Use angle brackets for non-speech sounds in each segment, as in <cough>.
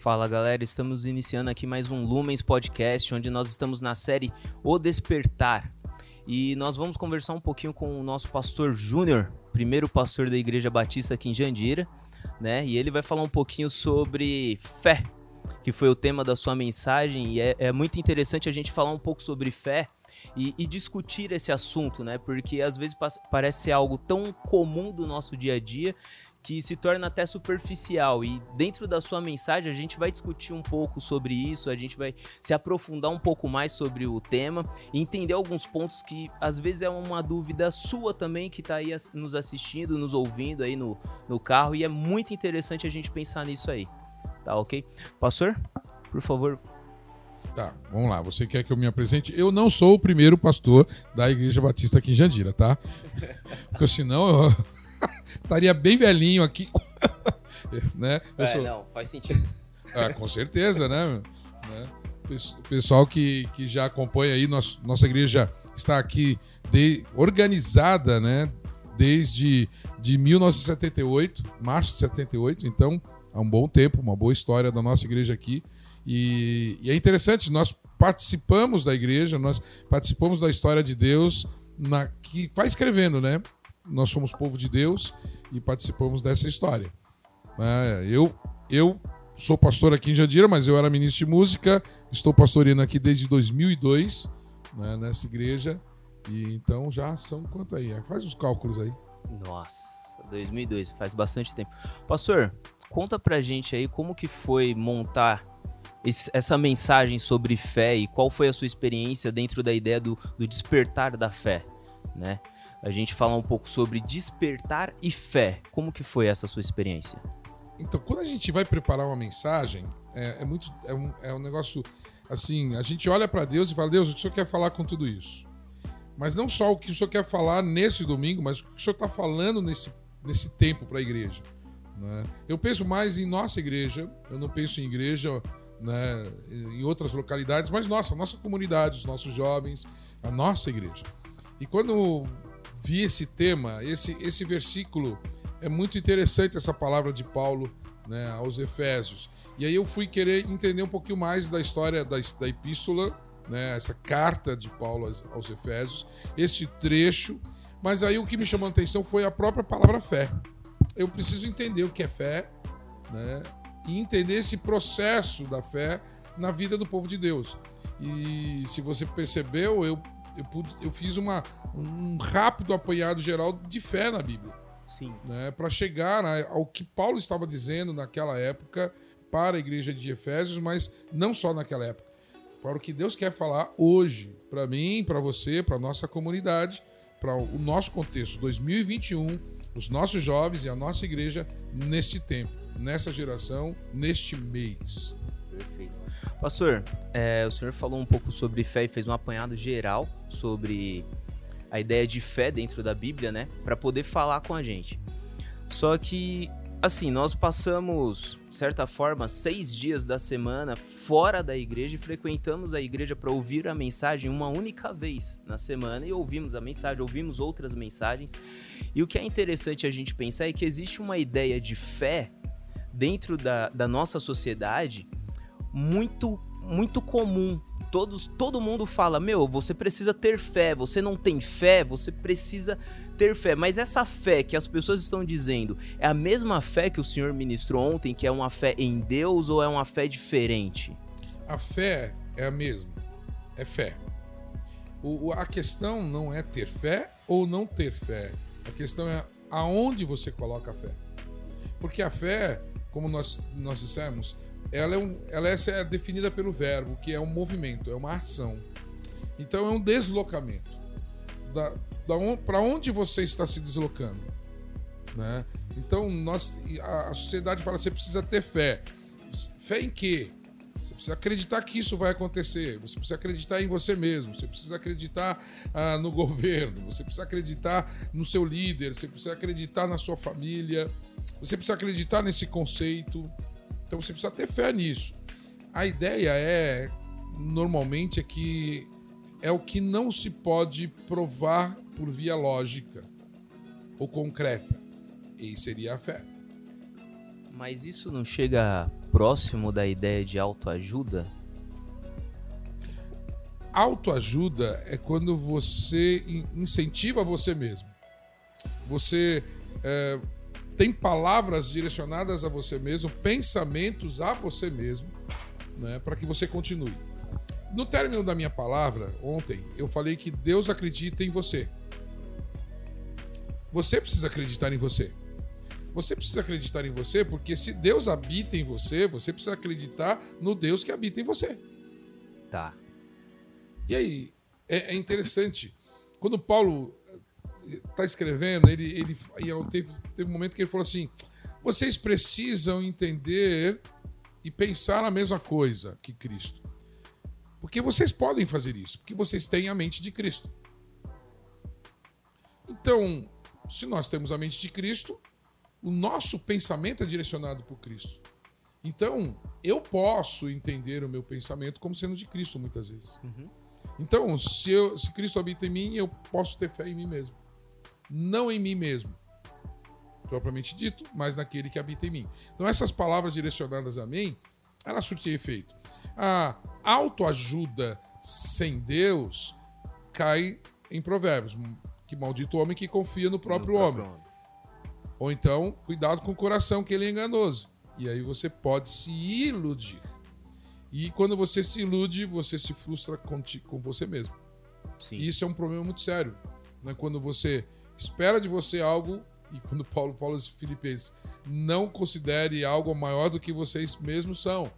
Fala galera, estamos iniciando aqui mais um Lumens Podcast, onde nós estamos na série O Despertar. E nós vamos conversar um pouquinho com o nosso pastor Júnior, primeiro pastor da Igreja Batista aqui em Jandira, né? E ele vai falar um pouquinho sobre fé, que foi o tema da sua mensagem. E é, é muito interessante a gente falar um pouco sobre fé e, e, discutir esse assunto, né? Porque às vezes parece ser algo tão comum do nosso dia a dia que se torna até superficial. E dentro da sua mensagem, a gente vai discutir um pouco sobre isso, a gente vai se aprofundar um pouco mais sobre o tema e entender alguns pontos que às vezes é uma dúvida sua também, que está aí nos assistindo, nos ouvindo aí no, no carro, e é muito interessante a gente pensar nisso aí. Tá ok? Pastor, por favor, Tá, vamos lá. Você quer que eu me apresente? Eu não sou o primeiro pastor da Igreja Batista aqui em Jandira, tá? <laughs> Porque senão eu estaria bem velhinho aqui. <laughs> né? É, sou... não, faz sentido. <laughs> Ah, com certeza, né? né? O pessoal que, que já acompanha aí, nosso, nossa igreja está aqui de, organizada, né? Desde de 1978, março de 78, então há um bom tempo, uma boa história da nossa igreja aqui. E, e, é interessante, nós participamos da igreja, nós participamos da história de Deus na, que vai escrevendo, né? Nós somos povo de Deus e participamos dessa história. É, eu, eu sou pastor aqui em Jandira, mas eu era ministro de música, estou pastoreando aqui desde 2002 né, nessa igreja. E então já são quanto aí? Faz os cálculos aí. Nossa, 2002, faz bastante tempo. Pastor, conta pra gente aí como que foi montar esse, essa mensagem sobre fé e qual foi a sua experiência dentro da ideia do, do despertar da fé, né? A gente falar um pouco sobre despertar e fé. Como que foi essa sua experiência? Então, quando a gente vai preparar uma mensagem, é, é muito é um, é um negócio assim, a gente olha para Deus e fala, Deus, o que o Senhor quer falar com tudo isso? Mas não só o que o Senhor quer falar nesse domingo, mas o que o Senhor está falando nesse, nesse tempo para a igreja. Né? Eu penso mais em nossa igreja, eu não penso em igreja né, em outras localidades, mas nossa, nossa comunidade, os nossos jovens, a nossa igreja. E quando vi esse tema, esse, esse versículo, é muito interessante essa palavra de Paulo né, aos Efésios. E aí eu fui querer entender um pouquinho mais da história da, da epístola, né, essa carta de Paulo aos, Efésios, esse trecho. Mas aí o que me chamou a atenção foi a própria palavra fé. Eu preciso entender o que é fé, né, e entender esse processo da fé na vida do povo de Deus. E se você percebeu, eu eu, pude, eu fiz uma, um rápido apanhado geral de fé na Bíblia. Sim. Né, para chegar ao que Paulo estava dizendo naquela época para a igreja de Efésios, mas não só naquela época. Para o que Deus quer falar hoje, para mim, para você, para a nossa comunidade, para o nosso contexto 2021, os nossos jovens e a nossa igreja neste tempo, nessa geração, neste mês. Perfeito. Pastor, é, o senhor falou um pouco sobre fé e fez um apanhado geral sobre a ideia de fé dentro da Bíblia, né? Para poder falar com a gente. Só que, assim, nós passamos, de certa forma, seis dias da semana fora da igreja e frequentamos a igreja para ouvir a mensagem uma única vez na semana e ouvimos a mensagem, ouvimos outras mensagens. E o que é interessante a gente pensar é que existe uma ideia de fé dentro da, da nossa sociedade muito muito comum. Todos, todo mundo fala: "Meu, você precisa ter fé. Você não tem fé, você precisa ter fé". Mas essa fé que as pessoas estão dizendo é a mesma fé que o Senhor ministrou ontem, que é uma fé em Deus ou é uma fé diferente? A fé é a mesma. É fé. O, a questão não é ter fé ou não ter fé. A questão é aonde você coloca a fé. Porque a fé, como nós, nós dissemos, ela é, um, ela é definida pelo verbo, que é um movimento, é uma ação. Então é um deslocamento. Da, da on, para onde você está se deslocando? Né? Então nós, a, a sociedade fala: você precisa ter fé. Fé em quê? Você precisa acreditar que isso vai acontecer. Você precisa acreditar em você mesmo. Você precisa acreditar ah, no <laughs> governo. Você precisa acreditar no seu líder. Você precisa acreditar na sua família. Você precisa acreditar nesse conceito. Então você precisa ter fé nisso. A ideia é, normalmente, é que é o que não se pode provar por via lógica ou concreta. E seria a fé. Mas isso não chega próximo da ideia de autoajuda? Autoajuda é quando você incentiva você mesmo. Você é, tem palavras direcionadas a você mesmo, pensamentos a você mesmo, né, para que você continue. No término da minha palavra, ontem, eu falei que Deus acredita em você. Você precisa acreditar em você. Você precisa acreditar em você, porque se Deus habita em você, você precisa acreditar no Deus que habita em você. Tá. E aí, é, é interessante. Quando Paulo está escrevendo, ele, ele teve, teve um momento que ele falou assim: vocês precisam entender e pensar a mesma coisa que Cristo. Porque vocês podem fazer isso, porque vocês têm a mente de Cristo. Então, se nós temos a mente de Cristo, o nosso pensamento é direcionado por Cristo. Então, eu posso entender o meu pensamento como sendo de Cristo muitas vezes. Uhum. Então, se, eu, se Cristo habita em mim, eu posso ter fé em mim mesmo. Não em mim mesmo, propriamente dito, mas naquele que habita em mim. Então, essas palavras direcionadas a mim, elas surtem efeito. A autoajuda sem Deus cai em Provérbios. Que maldito homem que confia no próprio, no próprio homem. homem. Ou então, cuidado com o coração, que ele é enganoso. E aí você pode se iludir. E quando você se ilude, você se frustra com, ti, com você mesmo. Sim. E isso é um problema muito sério. Né? Quando você espera de você algo, e quando Paulo fala aos Filipenses, não considere algo maior do que vocês mesmos são.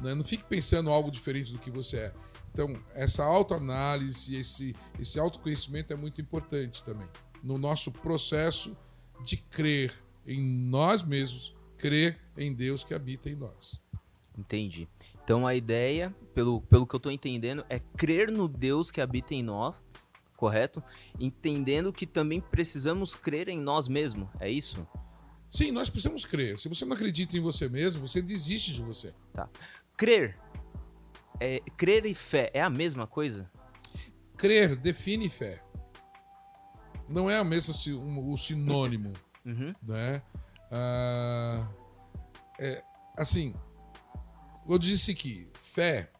Né? Não fique pensando algo diferente do que você é. Então, essa autoanálise, esse, esse autoconhecimento é muito importante também. No nosso processo de crer em nós mesmos, crer em Deus que habita em nós. Entendi. Então a ideia, pelo, pelo que eu estou entendendo, é crer no Deus que habita em nós, correto? Entendendo que também precisamos crer em nós mesmos, é isso? Sim, nós precisamos crer. Se você não acredita em você mesmo, você desiste de você. Tá. Crer. É, crer e fé é a mesma coisa? Crer define fé não é o mesmo o sinônimo, <laughs> uhum. né? Ah, é, assim, eu disse que fé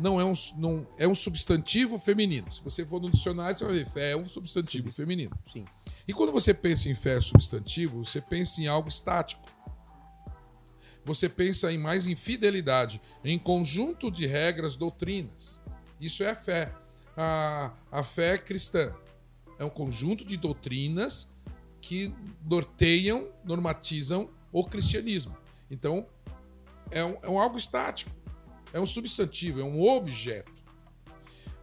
não é um, não, é um substantivo feminino. Se você for no dicionário, você vai ver fé é um substantivo Sim. feminino. Sim. E quando você pensa em fé substantivo, você pensa em algo estático. Você pensa em mais em fidelidade, em conjunto de regras, doutrinas. Isso é a fé. A, a fé cristã é um conjunto de doutrinas que norteiam, normatizam o cristianismo. Então, é um, é um algo estático, é um substantivo, é um objeto.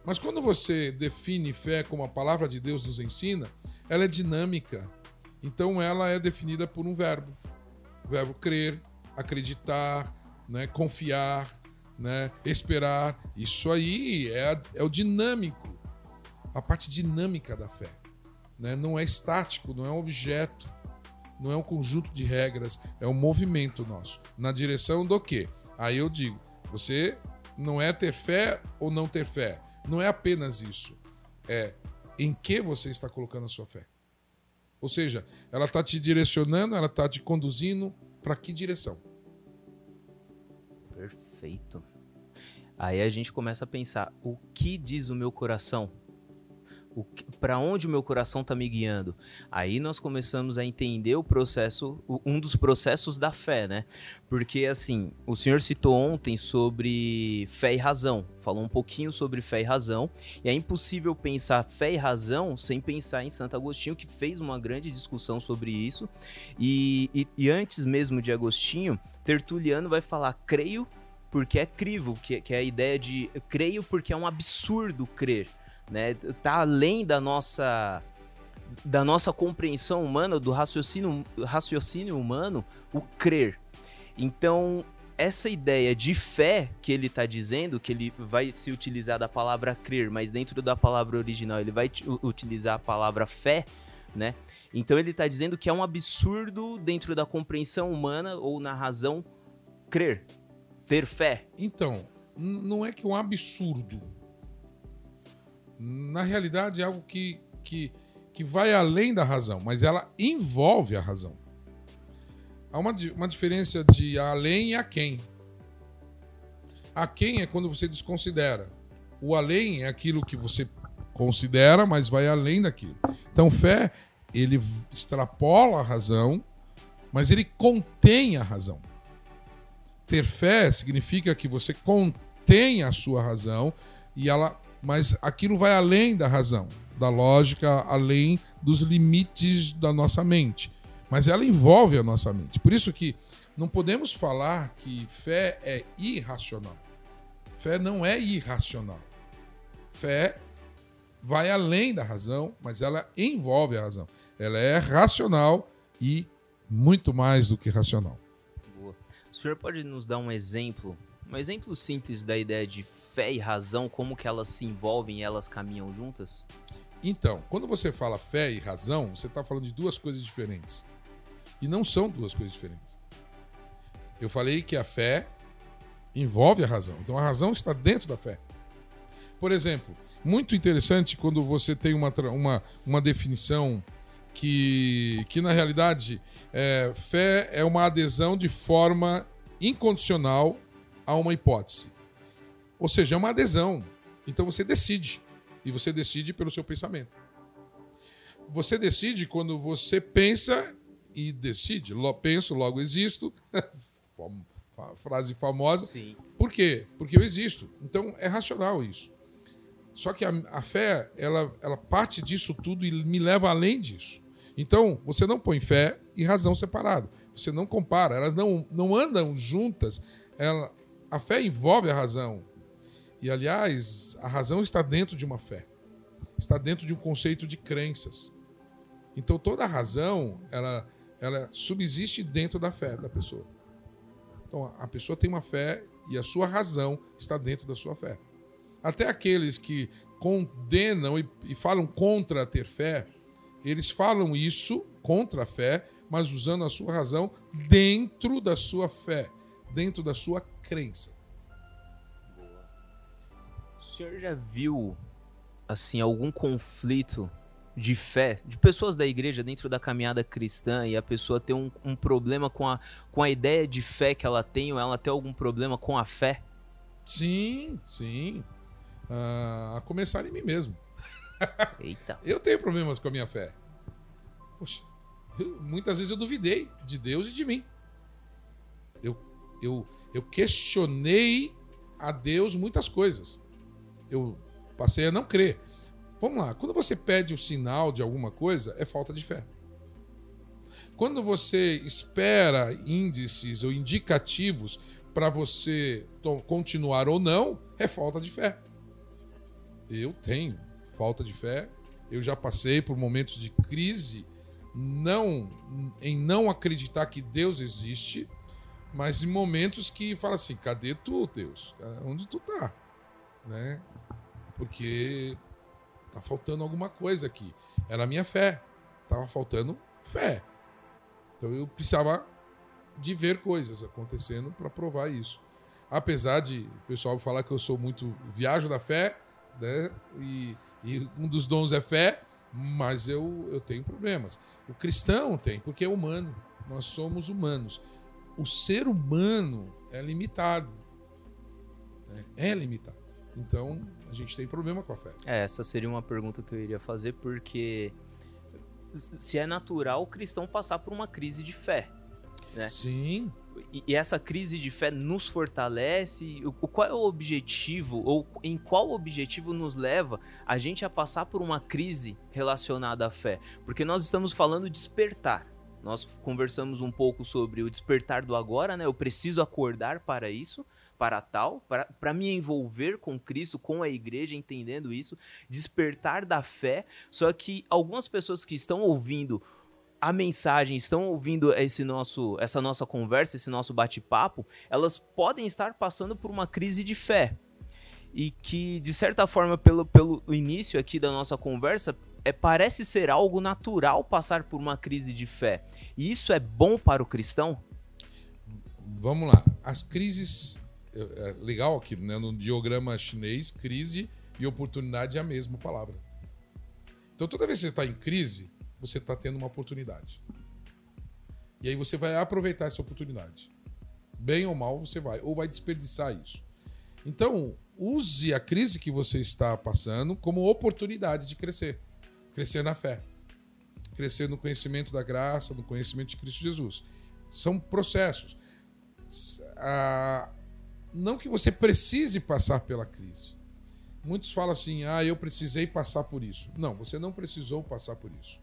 Mas quando você define fé como a palavra de Deus nos ensina, ela é dinâmica. Então ela é definida por um verbo. O verbo crer, acreditar, né, confiar, né, esperar. Isso aí é, é o dinâmico a parte dinâmica da fé. Né? Não é estático, não é um objeto, não é um conjunto de regras, é um movimento nosso. Na direção do quê? Aí eu digo, você não é ter fé ou não ter fé. Não é apenas isso. É em que você está colocando a sua fé. Ou seja, ela está te direcionando, ela está te conduzindo para que direção? Perfeito. Aí a gente começa a pensar: o que diz o meu coração? Para onde o meu coração está me guiando. Aí nós começamos a entender o processo, um dos processos da fé, né? Porque assim, o senhor citou ontem sobre fé e razão, falou um pouquinho sobre fé e razão, e é impossível pensar fé e razão sem pensar em Santo Agostinho, que fez uma grande discussão sobre isso. E, e, e antes mesmo de Agostinho, Tertuliano vai falar: creio porque é crivo, que, que é a ideia de creio porque é um absurdo crer né? Tá além da nossa da nossa compreensão humana, do raciocínio, raciocínio humano, o crer. Então, essa ideia de fé que ele está dizendo, que ele vai se utilizar da palavra crer, mas dentro da palavra original ele vai utilizar a palavra fé, né? Então ele está dizendo que é um absurdo dentro da compreensão humana ou na razão crer, ter fé. Então, não é que é um absurdo, na realidade, é algo que, que, que vai além da razão, mas ela envolve a razão. há uma, uma diferença de além e a quem. A quem é quando você desconsidera. O além é aquilo que você considera, mas vai além daquilo. Então, fé, ele extrapola a razão, mas ele contém a razão. Ter fé significa que você contém a sua razão e ela, mas aquilo vai além da razão, da lógica, além dos limites da nossa mente. Mas ela envolve a nossa mente. Por isso que não podemos falar que fé é irracional. Fé não é irracional. Fé vai além da razão, mas ela envolve a razão. Ela é racional e muito mais do que racional. Boa. O senhor pode nos dar um exemplo, um exemplo simples da ideia de fé e razão, como que elas se envolvem e elas caminham juntas? Então, quando você fala fé e razão, você está falando de duas coisas diferentes. E não são duas coisas diferentes. Eu falei que a fé envolve a razão. Então a razão está dentro da fé. Por exemplo, muito interessante quando você tem uma, uma, uma definição que, que na realidade, é, fé é uma adesão de forma incondicional a uma hipótese. Ou seja, é uma adesão. Então você decide. E você decide pelo seu pensamento. Você decide quando você pensa e decide. Penso, logo existo. <laughs> frase famosa. Sim. Por quê? Porque eu existo. Então é racional isso. Só que a, a, fé, ela, ela parte disso tudo e me leva além disso. Então, você não põe fé e razão separado. Você não compara, elas não, não andam juntas. Ela, a fé envolve a razão. E, aliás, a razão está dentro de uma fé. Está dentro de um conceito de crenças. Então, toda a razão, ela, ela subsiste dentro da fé da pessoa. Então, a pessoa tem uma fé e a sua razão está dentro da sua fé. Até aqueles que condenam e, e falam contra ter fé, eles falam isso contra a fé, mas usando a sua razão dentro da sua fé, dentro da sua crença. O senhor já viu assim algum conflito de fé, de pessoas da igreja dentro da caminhada cristã e a pessoa ter um, um, problema com a, com a ideia de fé que ela tem ou ela ter algum problema com a fé? Sim, sim. Uh, a começar em mim mesmo. <laughs> Eita. eu tenho problemas com a minha fé. Poxa, eu, muitas vezes eu duvidei de Deus e de mim. Eu, eu, eu questionei a Deus muitas coisas. Eu passei a não crer. Vamos lá, quando você pede o sinal de alguma coisa, é falta de fé. Quando você espera índices ou indicativos para você continuar ou não, é falta de fé. Eu tenho falta de fé. Eu já passei por momentos de crise, não em não acreditar que Deus existe, mas em momentos que fala assim: cadê tu, Deus? Onde tu tá? Né? Porque Tá faltando alguma coisa aqui. Era a minha fé. Tava faltando fé. Então eu precisava de ver coisas acontecendo para provar isso. Apesar de o pessoal falar que eu sou muito viajo da fé, né? E, e um dos dons é fé, mas eu, eu tenho problemas. O cristão tem, porque é humano. Nós somos humanos. O ser humano é limitado. Né? É limitado. Então, a gente tem problema com a fé. É, essa seria uma pergunta que eu iria fazer, porque se é natural o cristão passar por uma crise de fé. Né? Sim. E, essa crise de fé nos fortalece. Qual é o objetivo, ou em qual objetivo nos leva a gente a passar por uma crise relacionada à fé? Porque nós estamos falando de despertar. Nós conversamos um pouco sobre o despertar do agora, né? Eu preciso acordar para isso para tal, para me envolver com Cristo, com a igreja, entendendo isso, despertar da fé. Só que algumas pessoas que estão ouvindo a mensagem, estão ouvindo esse nosso, essa nossa conversa, esse nosso bate-papo, elas podem estar passando por uma crise de fé. E que, de certa forma, pelo, pelo início aqui da nossa conversa, é, parece ser algo natural passar por uma crise de fé. E isso é bom para o cristão? Vamos lá. As crises é, legal aqui, né? No diagrama chinês, crise e oportunidade é a mesma palavra. Então toda vez que você está em crise, você está tendo uma oportunidade. E aí você vai aproveitar essa oportunidade. Bem ou mal, você vai. Ou vai desperdiçar isso. Então, use a crise que você está passando como oportunidade de crescer. Crescer na fé. Crescer no conhecimento da graça, no conhecimento de Cristo Jesus. São processos. Ah, não que você precise passar pela crise. Muitos falam assim: ah, eu precisei passar por isso. Não, você não precisou passar por isso.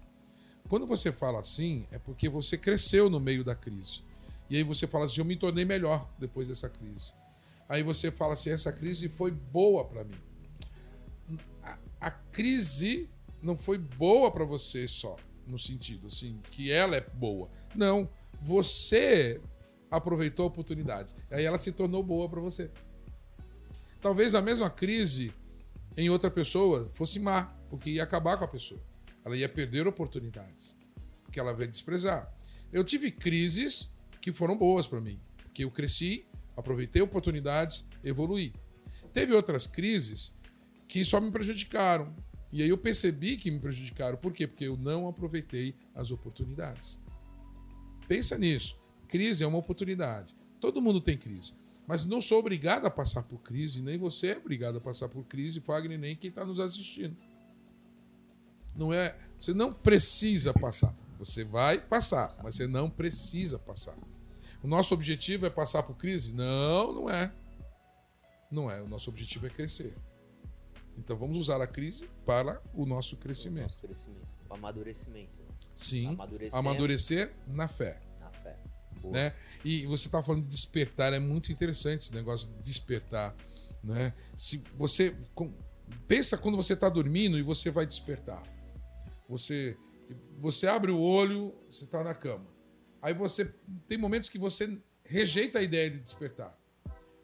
Quando você fala assim, é porque você cresceu no meio da crise. E aí você fala assim: eu me tornei melhor depois dessa crise. Aí você fala assim: essa crise foi boa para mim. A, a, crise não foi boa para você só, no sentido assim, que ela é boa. Não, você aproveitou a oportunidade. Aí ela se tornou boa para você. Talvez a mesma crise em outra pessoa fosse má, porque ia acabar com a pessoa. Ela ia perder oportunidades, porque ela vai desprezar. Eu tive crises que foram boas para mim, porque eu cresci, aproveitei oportunidades, evoluí. Teve outras crises que só me prejudicaram. E aí eu percebi que me prejudicaram. Por quê? Porque eu não aproveitei as oportunidades. Pensa nisso. Crise é uma oportunidade. Todo mundo tem crise. Mas não sou obrigado a passar por crise, nem você é obrigado a passar por crise, Fagner, nem quem está nos assistindo. Não é, você não precisa passar. Você vai passar, mas você não precisa passar. O nosso objetivo é passar por crise? Não, não é. Não é. O nosso objetivo é crescer. Então vamos usar a crise para o nosso crescimento. O nosso crescimento, o amadurecimento. Sim, amadurecer na fé. Né? E você está falando de despertar, é muito interessante esse negócio de despertar. Né? Se você pensa quando você está dormindo e você vai despertar. Você, você abre o olho, você está na cama. Aí você tem momentos que você rejeita a ideia de despertar.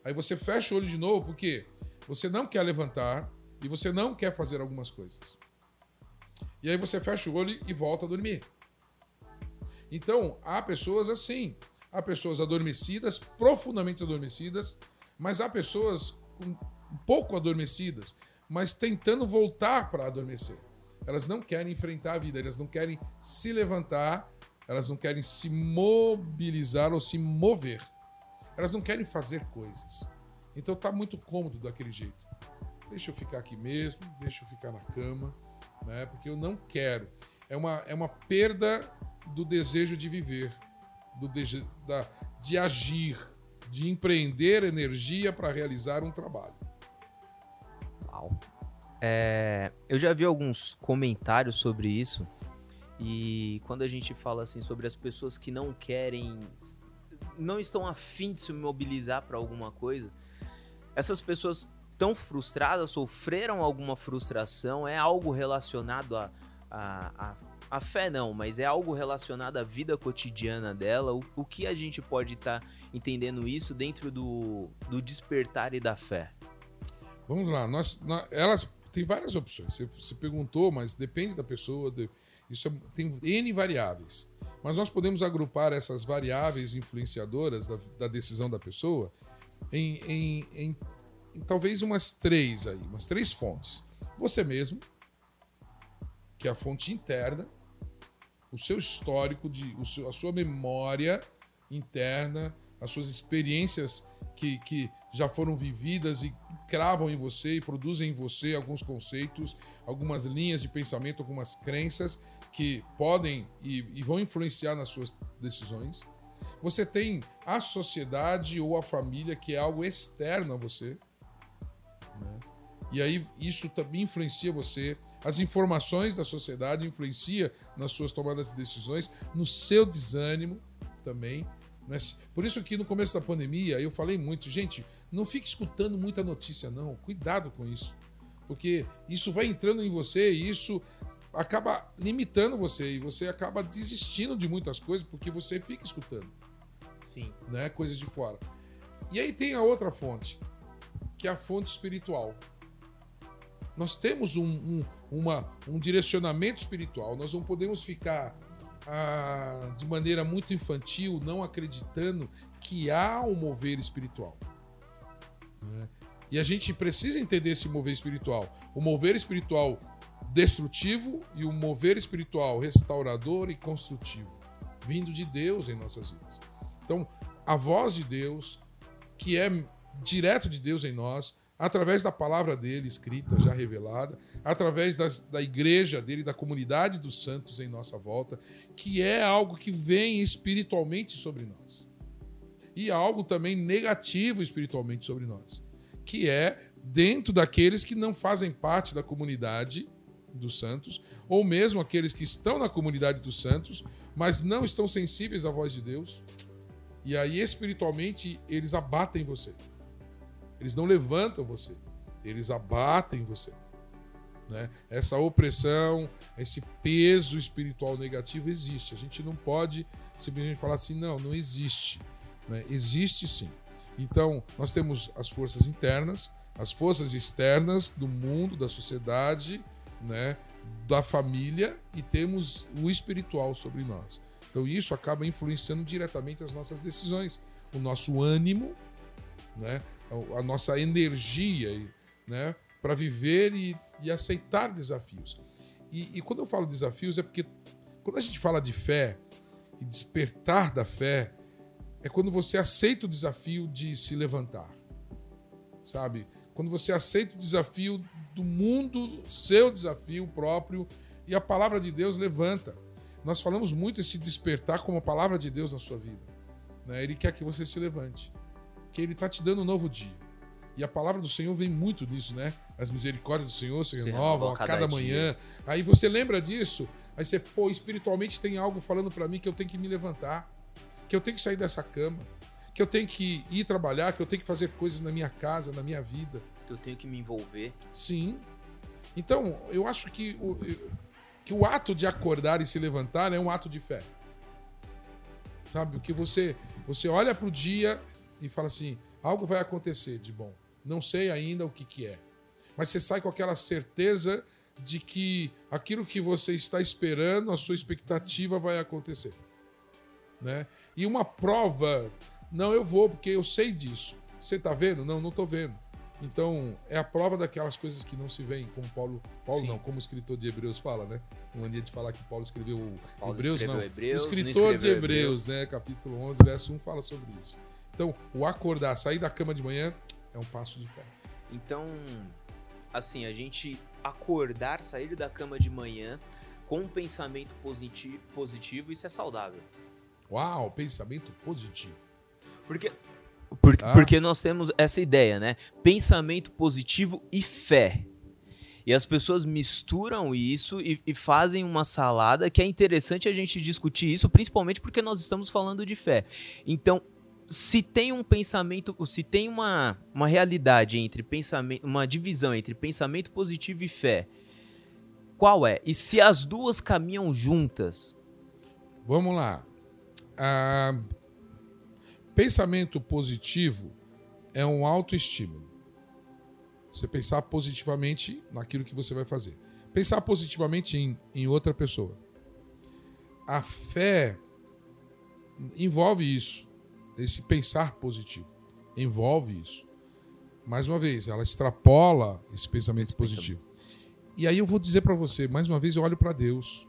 Aí você fecha o olho de novo porque você não quer levantar e você não quer fazer algumas coisas. E aí você fecha o olho e volta a dormir. Então, há pessoas assim. Há pessoas adormecidas, profundamente adormecidas, mas há pessoas um pouco adormecidas, mas tentando voltar para adormecer. Elas não querem enfrentar a vida, elas não querem se levantar, elas não querem se mobilizar ou se mover. Elas não querem fazer coisas. Então tá muito cômodo daquele jeito. Deixa eu ficar aqui mesmo, deixa eu ficar na cama, né? Porque eu não quero. É uma, é uma perda do desejo de viver, do de, da, de agir, de empreender energia para realizar um trabalho. Uau. É, eu já vi alguns comentários sobre isso. E quando a gente fala assim sobre as pessoas que não querem, não estão afim de se mobilizar para alguma coisa, essas pessoas tão frustradas, sofreram alguma frustração, é algo relacionado a, a, a, a fé não, mas é algo relacionado à vida cotidiana dela. O, o que a gente pode estar tá entendendo isso dentro do, do despertar e da fé? Vamos lá, nós, nós elas tem várias opções. Você, você perguntou, mas depende da pessoa. De, isso é, tem N variáveis. Mas nós podemos agrupar essas variáveis influenciadoras da, da decisão da pessoa em, em, em, em, talvez umas três aí, umas três fontes. Você mesmo, que é a fonte interna, o seu histórico, de, o seu, a sua memória interna, as suas experiências que, que já foram vividas e cravam em você e produzem em você alguns conceitos, algumas linhas de pensamento, algumas crenças que podem e, e vão influenciar nas suas decisões. Você tem a sociedade ou a família que é algo externo a você. Né? E aí isso também influencia você. As informações da sociedade influenciam nas suas tomadas de decisões, no seu desânimo também. Né? Por isso que no começo da pandemia eu falei muito, gente, não fique escutando muita notícia, não. Cuidado com isso. Porque isso vai entrando em você e isso acaba limitando você e você acaba desistindo de muitas coisas porque você fica escutando. Sim. Né? Coisas de fora. E aí tem a outra fonte, que é a fonte espiritual. Nós temos um, um, uma, um direcionamento espiritual, nós não podemos ficar ah, de maneira muito infantil, não acreditando que há um mover espiritual. Né? E a gente precisa entender esse mover espiritual. O mover espiritual destrutivo e o mover espiritual restaurador e construtivo. vindo de Deus em nossas vidas. Então, a voz de Deus, que é direto de Deus em nós, através da palavra dele escrita, já revelada, através das, da igreja dele, da comunidade dos santos em nossa volta, que é algo que vem espiritualmente sobre nós. E algo também negativo espiritualmente sobre nós, que é dentro daqueles que não fazem parte da comunidade dos santos, ou mesmo aqueles que estão na comunidade dos santos, mas não estão sensíveis à voz de Deus. E aí, espiritualmente, eles abatem você. Eles não levantam você, eles abatem você. Né? Essa opressão, esse peso espiritual negativo existe. A gente não pode simplesmente falar assim, não, não existe. Né? Existe sim. Então, nós temos as forças internas, as forças externas do mundo, da sociedade, né, da família e temos o espiritual sobre nós. Então isso acaba influenciando diretamente as nossas decisões, o nosso ânimo, né, a nossa energia, né, para viver e, e, aceitar desafios. E, e quando eu falo desafios é porque quando a gente fala de fé e despertar da fé é quando você aceita o desafio de se levantar, sabe? Quando você aceita o desafio do mundo, seu desafio próprio, e a palavra de Deus levanta. Nós falamos muito esse despertar como a palavra de Deus na sua vida. Né? Ele quer que você se levante, que Ele está te dando um novo dia. E a palavra do Senhor vem muito nisso, né? As misericórdias do Senhor se, se renovam a cada, cada manhã. Aí você lembra disso, aí você, pô, espiritualmente tem algo falando para mim que eu tenho que me levantar, que eu tenho que sair dessa cama, que eu tenho que ir trabalhar, que eu tenho que fazer coisas na minha casa, na minha vida eu tenho que me envolver. Sim. Então, eu acho que o, que o ato de acordar e se levantar é um ato de fé. Sabe? que você, você olha para o dia e fala assim: algo vai acontecer de bom. Não sei ainda o que, que é. Mas você sai com aquela certeza de que aquilo que você está esperando, a sua expectativa vai acontecer. Né? E uma prova, não, eu vou, porque eu sei disso. Você está vendo? Não, não estou vendo. Então, é a prova daquelas coisas que não se veem, como Paulo, Paulo não, como o escritor de Hebreus fala, né? Mania de falar que Paulo escreveu Paulo Hebreus, não. Hebreus, o escritor de Hebreus, Hebreus, né? Capítulo 11, verso 1 fala sobre isso. Então, o acordar, sair da cama de manhã é um passo de fé. Então, assim, a gente acordar, sair da cama de manhã com um pensamento positivo, positivo isso é saudável. Uau, pensamento positivo. Porque porque, ah. porque nós temos essa ideia, né? Pensamento positivo e fé. E as pessoas misturam isso e, e, fazem uma salada que é interessante a gente discutir isso, principalmente porque nós estamos falando de fé. Então, se tem um pensamento, se tem uma, uma realidade entre pensamento, uma divisão entre pensamento positivo e fé, qual é? E se as duas caminham juntas? Vamos lá. Ah, Pensamento positivo é um autoestímulo. Você pensar positivamente naquilo que você vai fazer. Pensar positivamente em, em outra pessoa. A fé envolve isso. Esse pensar positivo. Envolve isso. Mais uma vez, ela extrapola esse pensamento esse positivo. Pensamento. E aí eu vou dizer para você, mais uma vez, eu olho para Deus.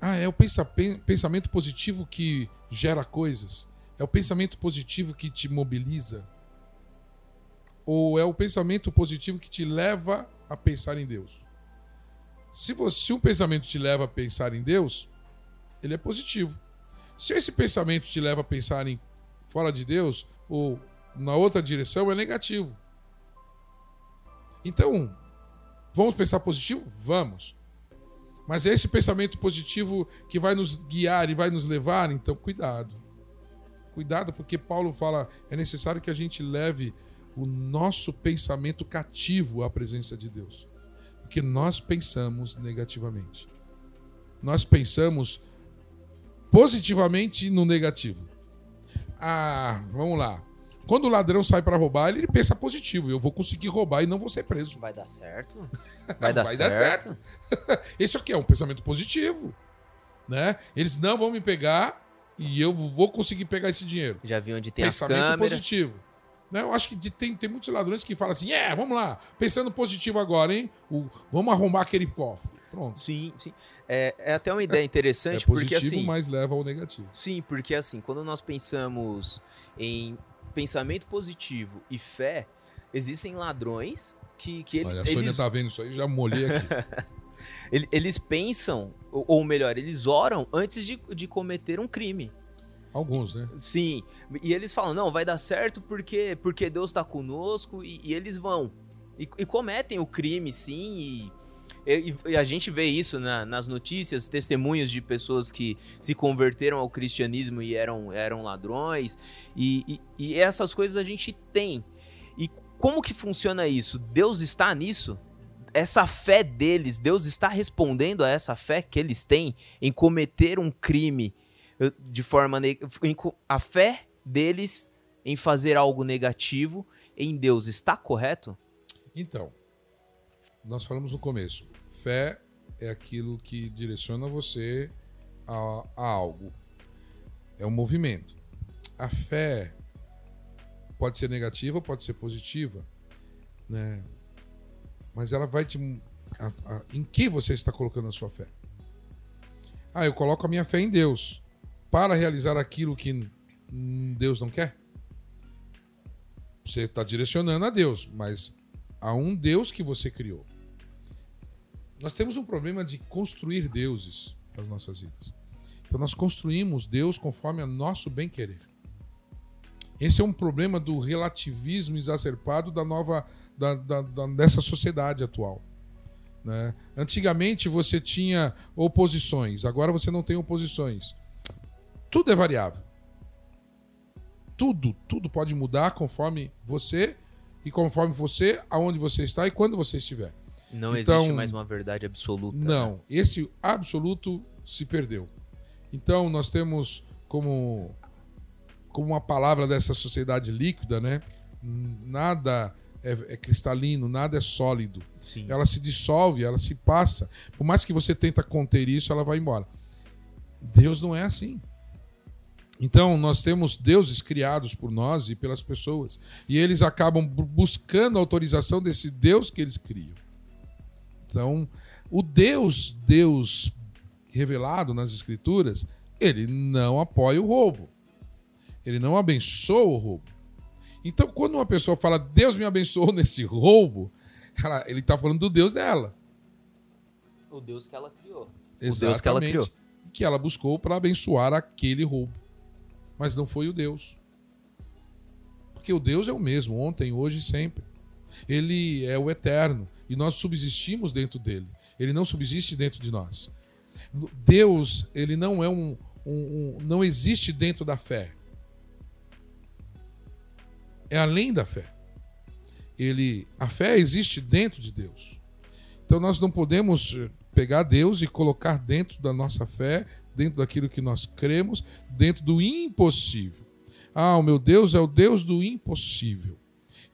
Ah, é o pensamento positivo que gera coisas. É o pensamento positivo que te mobiliza? Ou é o pensamento positivo que te leva a pensar em Deus? Se, você, se um pensamento te leva a pensar em Deus, ele é positivo. Se esse pensamento te leva a pensar em fora de Deus ou na outra direção, é negativo. Então, vamos pensar positivo? Vamos. Mas é esse pensamento positivo que vai nos guiar e vai nos levar, então cuidado. Cuidado, porque Paulo fala: é necessário que a gente leve o nosso pensamento cativo à presença de Deus. Porque nós pensamos negativamente. Nós pensamos positivamente no negativo. Ah, vamos lá. Quando o ladrão sai para roubar, ele pensa positivo. Eu vou conseguir roubar e não vou ser preso. Vai dar certo? <laughs> Vai dar Vai certo. Dar certo. Esse <laughs> aqui é um pensamento positivo. Né? Eles não vão me pegar e eu vou conseguir pegar esse dinheiro. Já vi onde tem Pensamento as câmeras. positivo. Né? Eu acho que tem, tem muitos ladrões que falam assim: é, vamos lá, pensando positivo agora, hein? O, vamos arrombar aquele cofre. Pronto. Sim, sim. É, é até uma ideia interessante, é positivo, porque assim. mas leva ao negativo. Sim, porque assim, quando nós pensamos em pensamento positivo e fé, existem ladrões que, que Olha, a Sônia eles, tá vendo isso aí, já molhei aqui. <laughs> ele- eles pensam, ou, melhor, eles oram antes de, de cometer um crime. Alguns, né? Sim, e eles falam, não, vai dar certo porque, porque Deus tá conosco e, e eles vão. E, e cometem o crime, sim, e, e- e a gente vê isso na- nas notícias, testemunhos de pessoas que se converteram ao cristianismo e eram, eram ladrões, e, e- e essas coisas a gente tem. E como que funciona isso? Deus está nisso? Essa fé deles, Deus está respondendo a essa fé que eles têm em cometer um crime eh, de forma a fé deles em fazer algo negativo em Deus está correto? Então, nós falamos no começo. Fé é aquilo que direciona você a, a algo. É um movimento. A fé pode ser negativa, pode ser positiva, né? Mas ela vai te. a- a- em que você está colocando a sua fé? Ah, eu coloco a minha fé em Deus para realizar aquilo que Deus não quer. Você está direcionando a Deus, mas a um Deus que você criou. Nós temos um problema de construir deuses para as nossas vidas. Então nós construímos Deus conforme o nosso bem-querer. Esse é um problema do relativismo exacerbado da nova da, da- da- dessa sociedade atual. né? Antigamente você tinha oposições, agora você não tem oposições. Tudo é variável. Tudo, tudo pode mudar conforme você e conforme você, aonde você está e quando você estiver. Não Então- existe mais uma verdade absoluta. né? Não, esse absoluto se perdeu. Então nós temos como como uma palavra dessa sociedade líquida, né? Nada é, é cristalino, nada é sólido. Sim. Ela se dissolve, ela se passa. Por mais que você tenta conter isso, ela vai embora. Deus não é assim. Então, nós temos deuses criados por nós e pelas pessoas. E eles acabam bu- buscando a autorização desse Deus que eles criam. Então, o Deus, Deus revelado nas Escrituras, ele não apoia o roubo. Ele não abençoa o roubo. Então, quando uma pessoa fala, Deus me abençoou nesse roubo, ela- ele está falando do Deus dela. O Deus que ela criou. Exatamente. Deus que ela criou. Que ela buscou para abençoar aquele roubo. Mas não foi o Deus. Porque o Deus é o mesmo, ontem, hoje e sempre. Ele é o eterno. E nós subsistimos dentro dele. Ele não subsiste dentro de nós. Deus, ele não é um. um- um- não existe dentro da fé. É além da fé. Ele, a fé existe dentro de Deus. Então nós não podemos eh, pegar Deus e colocar dentro da nossa fé, dentro daquilo que nós cremos, dentro do impossível. Ah, o meu Deus é o Deus do impossível.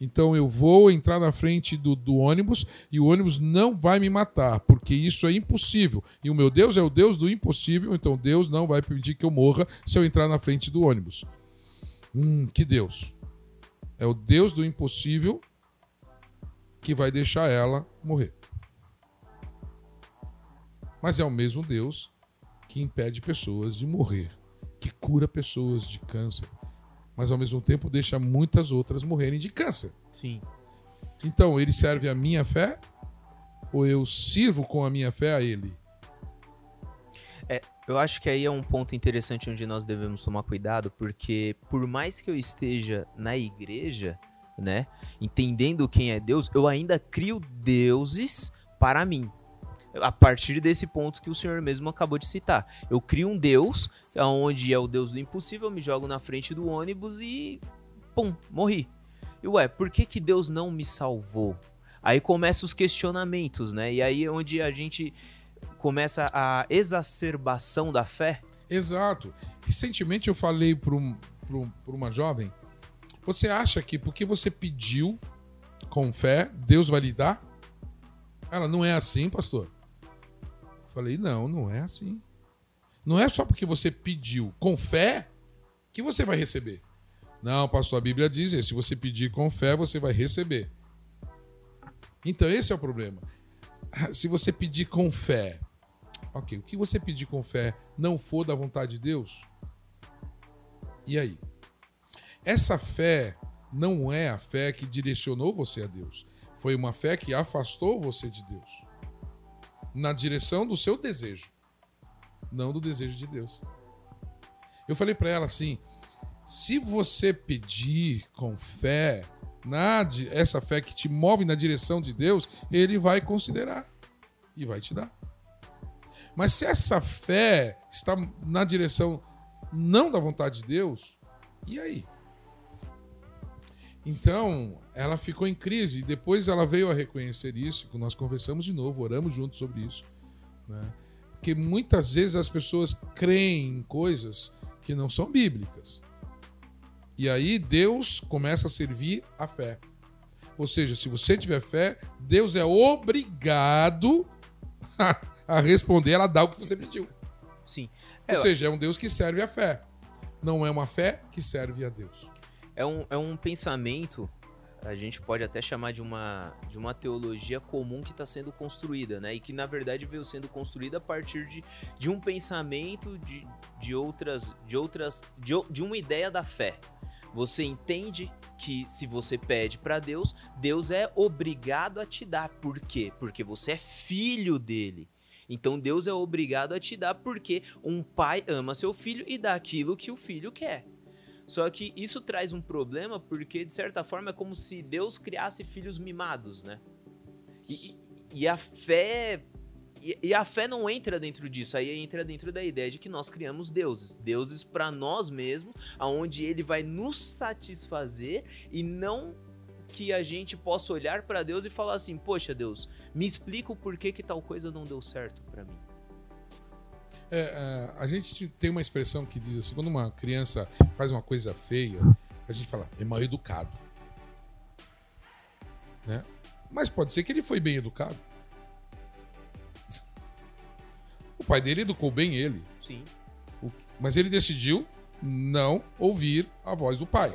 Então eu vou entrar na frente do, do ônibus e o ônibus não vai me matar, porque isso é impossível. E o meu Deus é o Deus do impossível, então Deus não vai permitir que eu morra se eu entrar na frente do ônibus. Hum, que Deus? É o Deus do impossível que vai deixar ela morrer. Mas é o mesmo Deus que impede pessoas de morrer, que cura pessoas de câncer, mas ao mesmo tempo deixa muitas outras morrerem de câncer. Sim. Então, ele serve a minha fé ou eu sirvo com a minha fé a ele? Eu acho que aí é um ponto interessante onde nós devemos tomar cuidado, porque por mais que eu esteja na igreja, né, entendendo quem é Deus, eu ainda crio deuses para mim. A partir desse ponto que o senhor mesmo acabou de citar. Eu crio um Deus, onde é o Deus do impossível, me jogo na frente do ônibus e. pum, morri. E ué, por que, que Deus não me salvou? Aí começam os questionamentos, né? E aí é onde a gente começa a exacerbação da fé. Exato. Recentemente eu falei para um, um- uma jovem: você acha que porque você pediu com fé, Deus vai lhe dar? Ela não é assim, pastor. Falei: não, não é assim. Não é só porque você pediu com fé que você vai receber. Não, pastor, a Bíblia diz: se você pedir com fé, você vai receber. Então esse é o problema. <laughs> se você pedir com fé, ok, o que você pedir com fé não for da vontade de Deus, e aí? Essa fé não é a fé que direcionou você a Deus. Foi uma fé que afastou você de Deus. Na direção do seu desejo, não do desejo de Deus. Eu falei para ela assim: se você pedir com fé, na, essa fé que te move na direção de Deus, ele vai considerar e vai te dar. Mas se essa fé está na direção não da vontade de Deus, e aí? Então, ela ficou em crise. E depois ela veio a reconhecer isso, nós conversamos de novo, oramos juntos sobre isso. Né? Porque muitas vezes as pessoas creem em coisas que não são bíblicas. E aí Deus começa a servir a fé. Ou seja, se você tiver fé, Deus é obrigado <laughs> a responder, ela dá o que você pediu. Sim. Ou seja, é um Deus que serve a fé. Não é uma fé que serve a Deus. É um, é um pensamento, a gente pode até chamar de uma, de uma teologia comum que está sendo construída, né? E que na verdade veio sendo construída a partir de, de um pensamento de, de outras. de outras. De, de uma ideia da fé. Você entende que se você pede para Deus, Deus é obrigado a te dar. Por quê? Porque você é filho dele. Então Deus é obrigado a te dar porque um pai ama seu filho e dá aquilo que o filho quer. Só que isso traz um problema porque, de certa forma, é como se Deus criasse filhos mimados, né? E, e a fé. E, e, a fé não entra dentro disso, aí entra dentro da ideia de que nós criamos deuses. Deuses para nós mesmos, aonde ele vai nos satisfazer e não que a gente possa olhar para Deus e falar assim: Poxa, Deus, me explica o porquê que tal coisa não deu certo para mim. É, é, a gente tem uma expressão que diz assim: quando uma criança faz uma coisa feia, a gente fala, é mal educado. Né? Mas pode ser que ele foi bem educado. O pai dele educou bem ele. Sim. Mas ele decidiu não ouvir a voz do pai.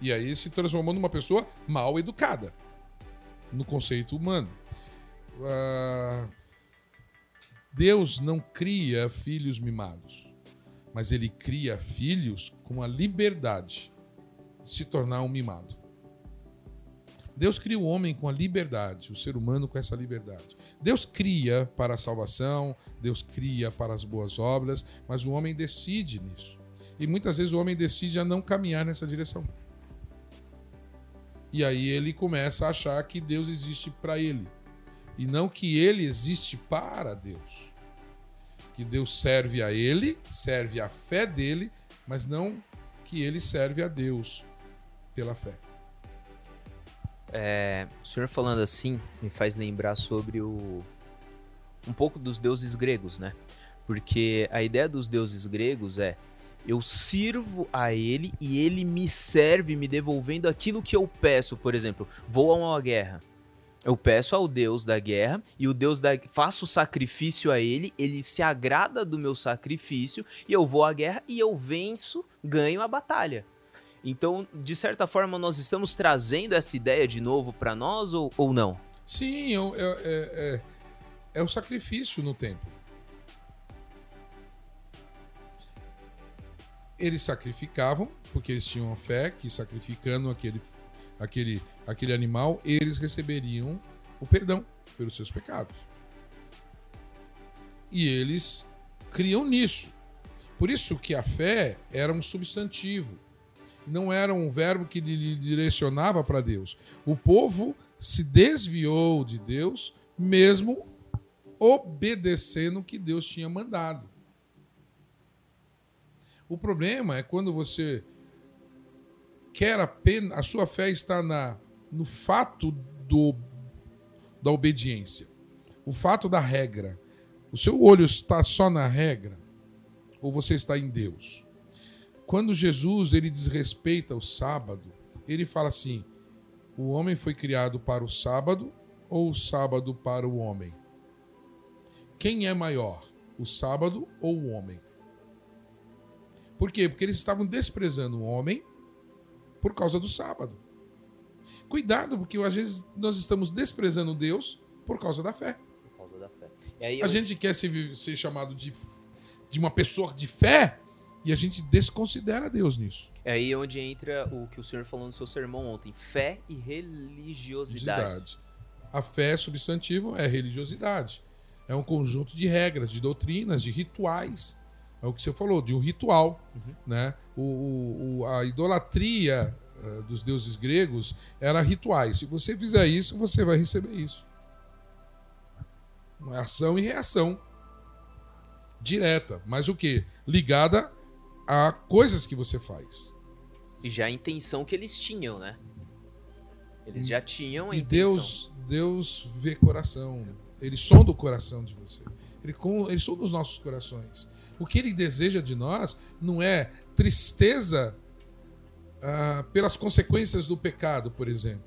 E aí se transformou numa pessoa mal educada no conceito humano. Uh, Deus não cria filhos mimados, mas ele cria filhos com a liberdade de se tornar um mimado. Deus cria o homem com a liberdade, o ser humano com essa liberdade. Deus cria para a salvação, Deus cria para as boas obras, mas o homem decide nisso. E muitas vezes o homem decide a não caminhar nessa direção. E aí ele começa a achar que Deus existe para ele e não que ele existe para Deus. Que Deus serve a ele, serve a fé dele, mas não que ele serve a Deus pela fé. É, o senhor falando assim me faz lembrar sobre o um pouco dos deuses gregos, né? Porque a ideia dos deuses gregos é eu sirvo a ele e ele me serve me devolvendo aquilo que eu peço. Por exemplo, vou a uma guerra. Eu peço ao Deus da guerra e o Deus da faço sacrifício a ele, ele se agrada do meu sacrifício e eu vou à guerra e eu venço, ganho a batalha. Então, de certa forma, nós estamos trazendo essa ideia de novo para nós ou, ou não? Sim, é, é, é, é o sacrifício no templo. eles sacrificavam, porque eles tinham a fé que sacrificando aquele, aquele, aquele animal, eles receberiam o perdão pelos seus pecados. E eles criam nisso. Por isso que a fé era um substantivo, não era um verbo que lhe direcionava para Deus. O povo se desviou de Deus, mesmo obedecendo o que Deus tinha mandado. O problema é quando você quer apenas. A sua fé está na, no fato do, da obediência, o fato da regra. O seu olho está só na regra ou você está em Deus? Quando Jesus ele desrespeita o sábado, ele fala assim: o homem foi criado para o sábado ou o sábado para o homem? Quem é maior, o sábado ou o homem? Por quê? Porque eles estavam desprezando o homem por causa do sábado. cuidado, porque às vezes nós estamos desprezando Deus por causa da fé. Por causa da fé. Aí, a eu... gente quer ser, ser chamado de, de uma pessoa de fé e a gente desconsidera Deus nisso. É aí onde entra o que o senhor falou no seu sermão ontem: fé e religiosidade. A fé é substantivo, é religiosidade. É um conjunto de regras, de doutrinas, de rituais. É o que você falou, de um ritual. Uhum. Né? O, o, a idolatria uh, dos deuses gregos era rituais. Se você fizer isso, você vai receber isso. Ação e reação direta. Mas o que? Ligada a coisas que você faz. E já a intenção que eles tinham, né? Eles já tinham a e intenção. Deus, Deus vê coração. Ele sonda o coração de você. Ele, ele sonda os nossos corações. O que ele deseja de nós não é tristeza ah, pelas consequências do pecado, por exemplo.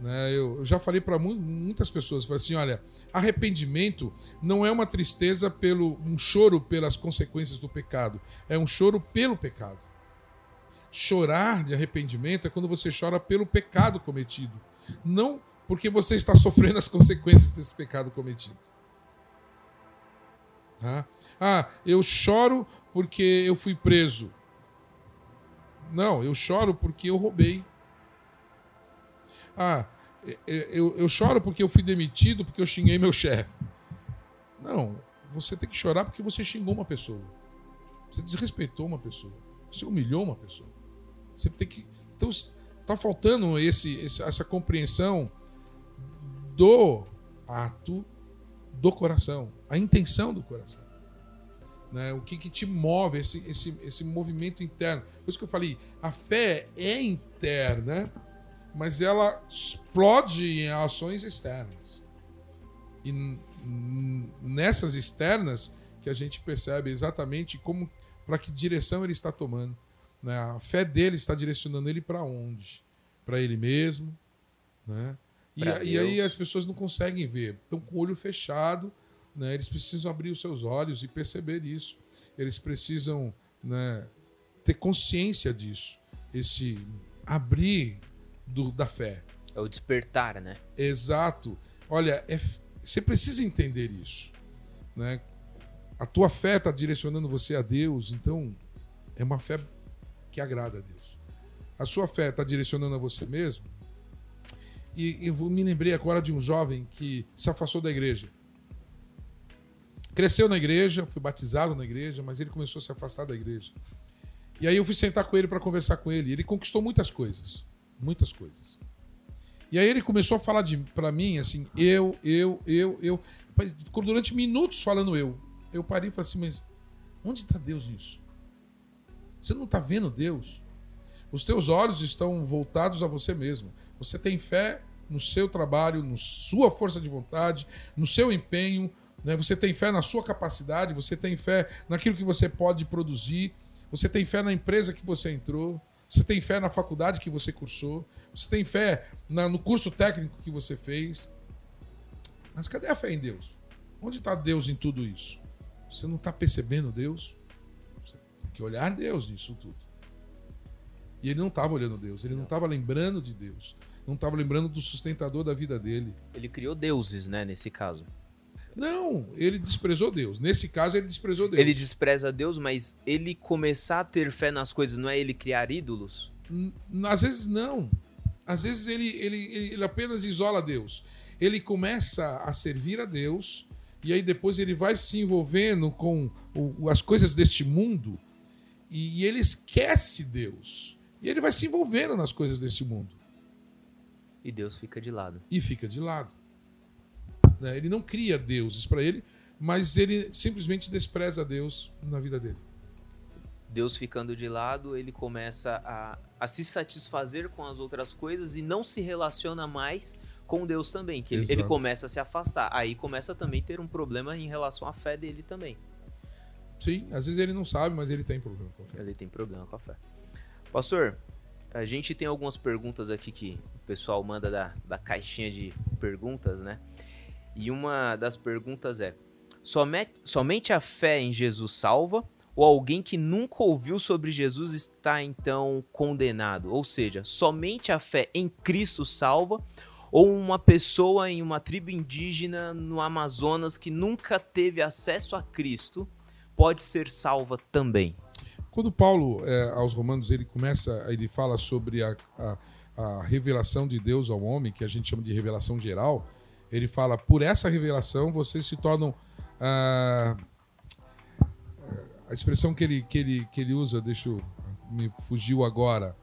Né? Eu, eu já falei para muitas pessoas, falei assim, olha, arrependimento não é uma tristeza pelo um choro pelas consequências do pecado, é um choro pelo pecado. Chorar de arrependimento é quando você chora pelo pecado cometido, não porque você está sofrendo as consequências desse pecado cometido. Tá? Ah, eu choro porque eu fui preso. Não, eu choro porque eu roubei. Ah, eu, eu choro porque eu fui demitido, porque eu xinguei meu chefe. Não, você tem que chorar porque você xingou uma pessoa. Você desrespeitou uma pessoa. Você humilhou uma pessoa. Você tem que. Então, está faltando esse, essa compreensão do ato do coração, a intenção do coração. Né? O que, que te move, esse, esse, esse movimento interno. Por isso que eu falei, a fé é interna, mas ela explode em ações externas. E nessas externas que a gente percebe exatamente como para que direção ele está tomando. Né? A fé dele está direcionando ele para onde? Para ele mesmo, né? E, e, aí as pessoas não conseguem ver, estão com o olho fechado, né? eles precisam abrir os seus olhos e perceber isso. Eles precisam né, ter consciência disso, esse abrir do, da fé. É o despertar, né? Exato. Olha, é, você precisa entender isso. Né? A tua fé está direcionando você a Deus, então é uma fé que agrada a Deus. A sua fé está direcionando a você mesmo, e eu me lembrei agora de um jovem que se afastou da igreja. Cresceu na igreja, foi batizado na igreja, mas ele começou a se afastar da igreja. E aí eu fui sentar com ele para conversar com ele. Ele conquistou muitas coisas, muitas coisas. E aí ele começou a falar para mim assim, eu, eu, eu, eu. Ficou durante minutos falando eu. Eu parei e falei assim, mas onde está Deus nisso? Você não está vendo Deus? Os teus olhos estão voltados a você mesmo. Você tem fé no seu trabalho, na sua força de vontade, no seu empenho, né? você tem fé na sua capacidade, você tem fé naquilo que você pode produzir, você tem fé na empresa que você entrou, você tem fé na faculdade que você cursou, você tem fé na, no curso técnico que você fez. Mas cadê a fé em Deus? Onde está Deus em tudo isso? Você não está percebendo Deus? Você tem que olhar Deus nisso tudo. E ele não estava olhando Deus, ele não estava lembrando de Deus, não estava lembrando do sustentador da vida dele. Ele criou deuses, né, nesse caso. Não, ele desprezou Deus. Nesse caso, ele desprezou Deus. Ele despreza Deus, mas ele começar a ter fé nas coisas não é ele criar ídolos? Às vezes não. Às vezes ele, ele, ele apenas isola Deus. Ele começa a servir a Deus e aí depois ele vai se envolvendo com o, as coisas deste mundo e ele esquece Deus. E ele vai se envolvendo nas coisas desse mundo. E Deus fica de lado. E fica de lado. Né? Ele não cria deuses para ele, mas ele simplesmente despreza Deus na vida dele. Deus ficando de lado, ele começa a, a se satisfazer com as outras coisas e não se relaciona mais com Deus também, que ele, ele, começa a se afastar. Aí começa também a ter um problema em relação à fé dele também. Sim, às vezes ele não sabe, mas ele tem problema com a fé. Ele tem problema com a fé. Pastor, a gente tem algumas perguntas aqui que o pessoal manda da, da caixinha de perguntas, né? E uma das perguntas é: somente, a fé em Jesus salva ou alguém que nunca ouviu sobre Jesus está então condenado? Ou seja, somente a fé em Cristo salva? Ou uma pessoa em uma tribo indígena no Amazonas que nunca teve acesso a Cristo pode ser salva também? Quando Paulo, é, aos Romanos, ele começa, ele fala sobre a, a, a revelação de Deus ao homem, que a gente chama de revelação geral, ele fala: por essa revelação vocês se tornam. Ah, a expressão que ele, que, ele, que ele usa, deixa eu. me fugiu agora.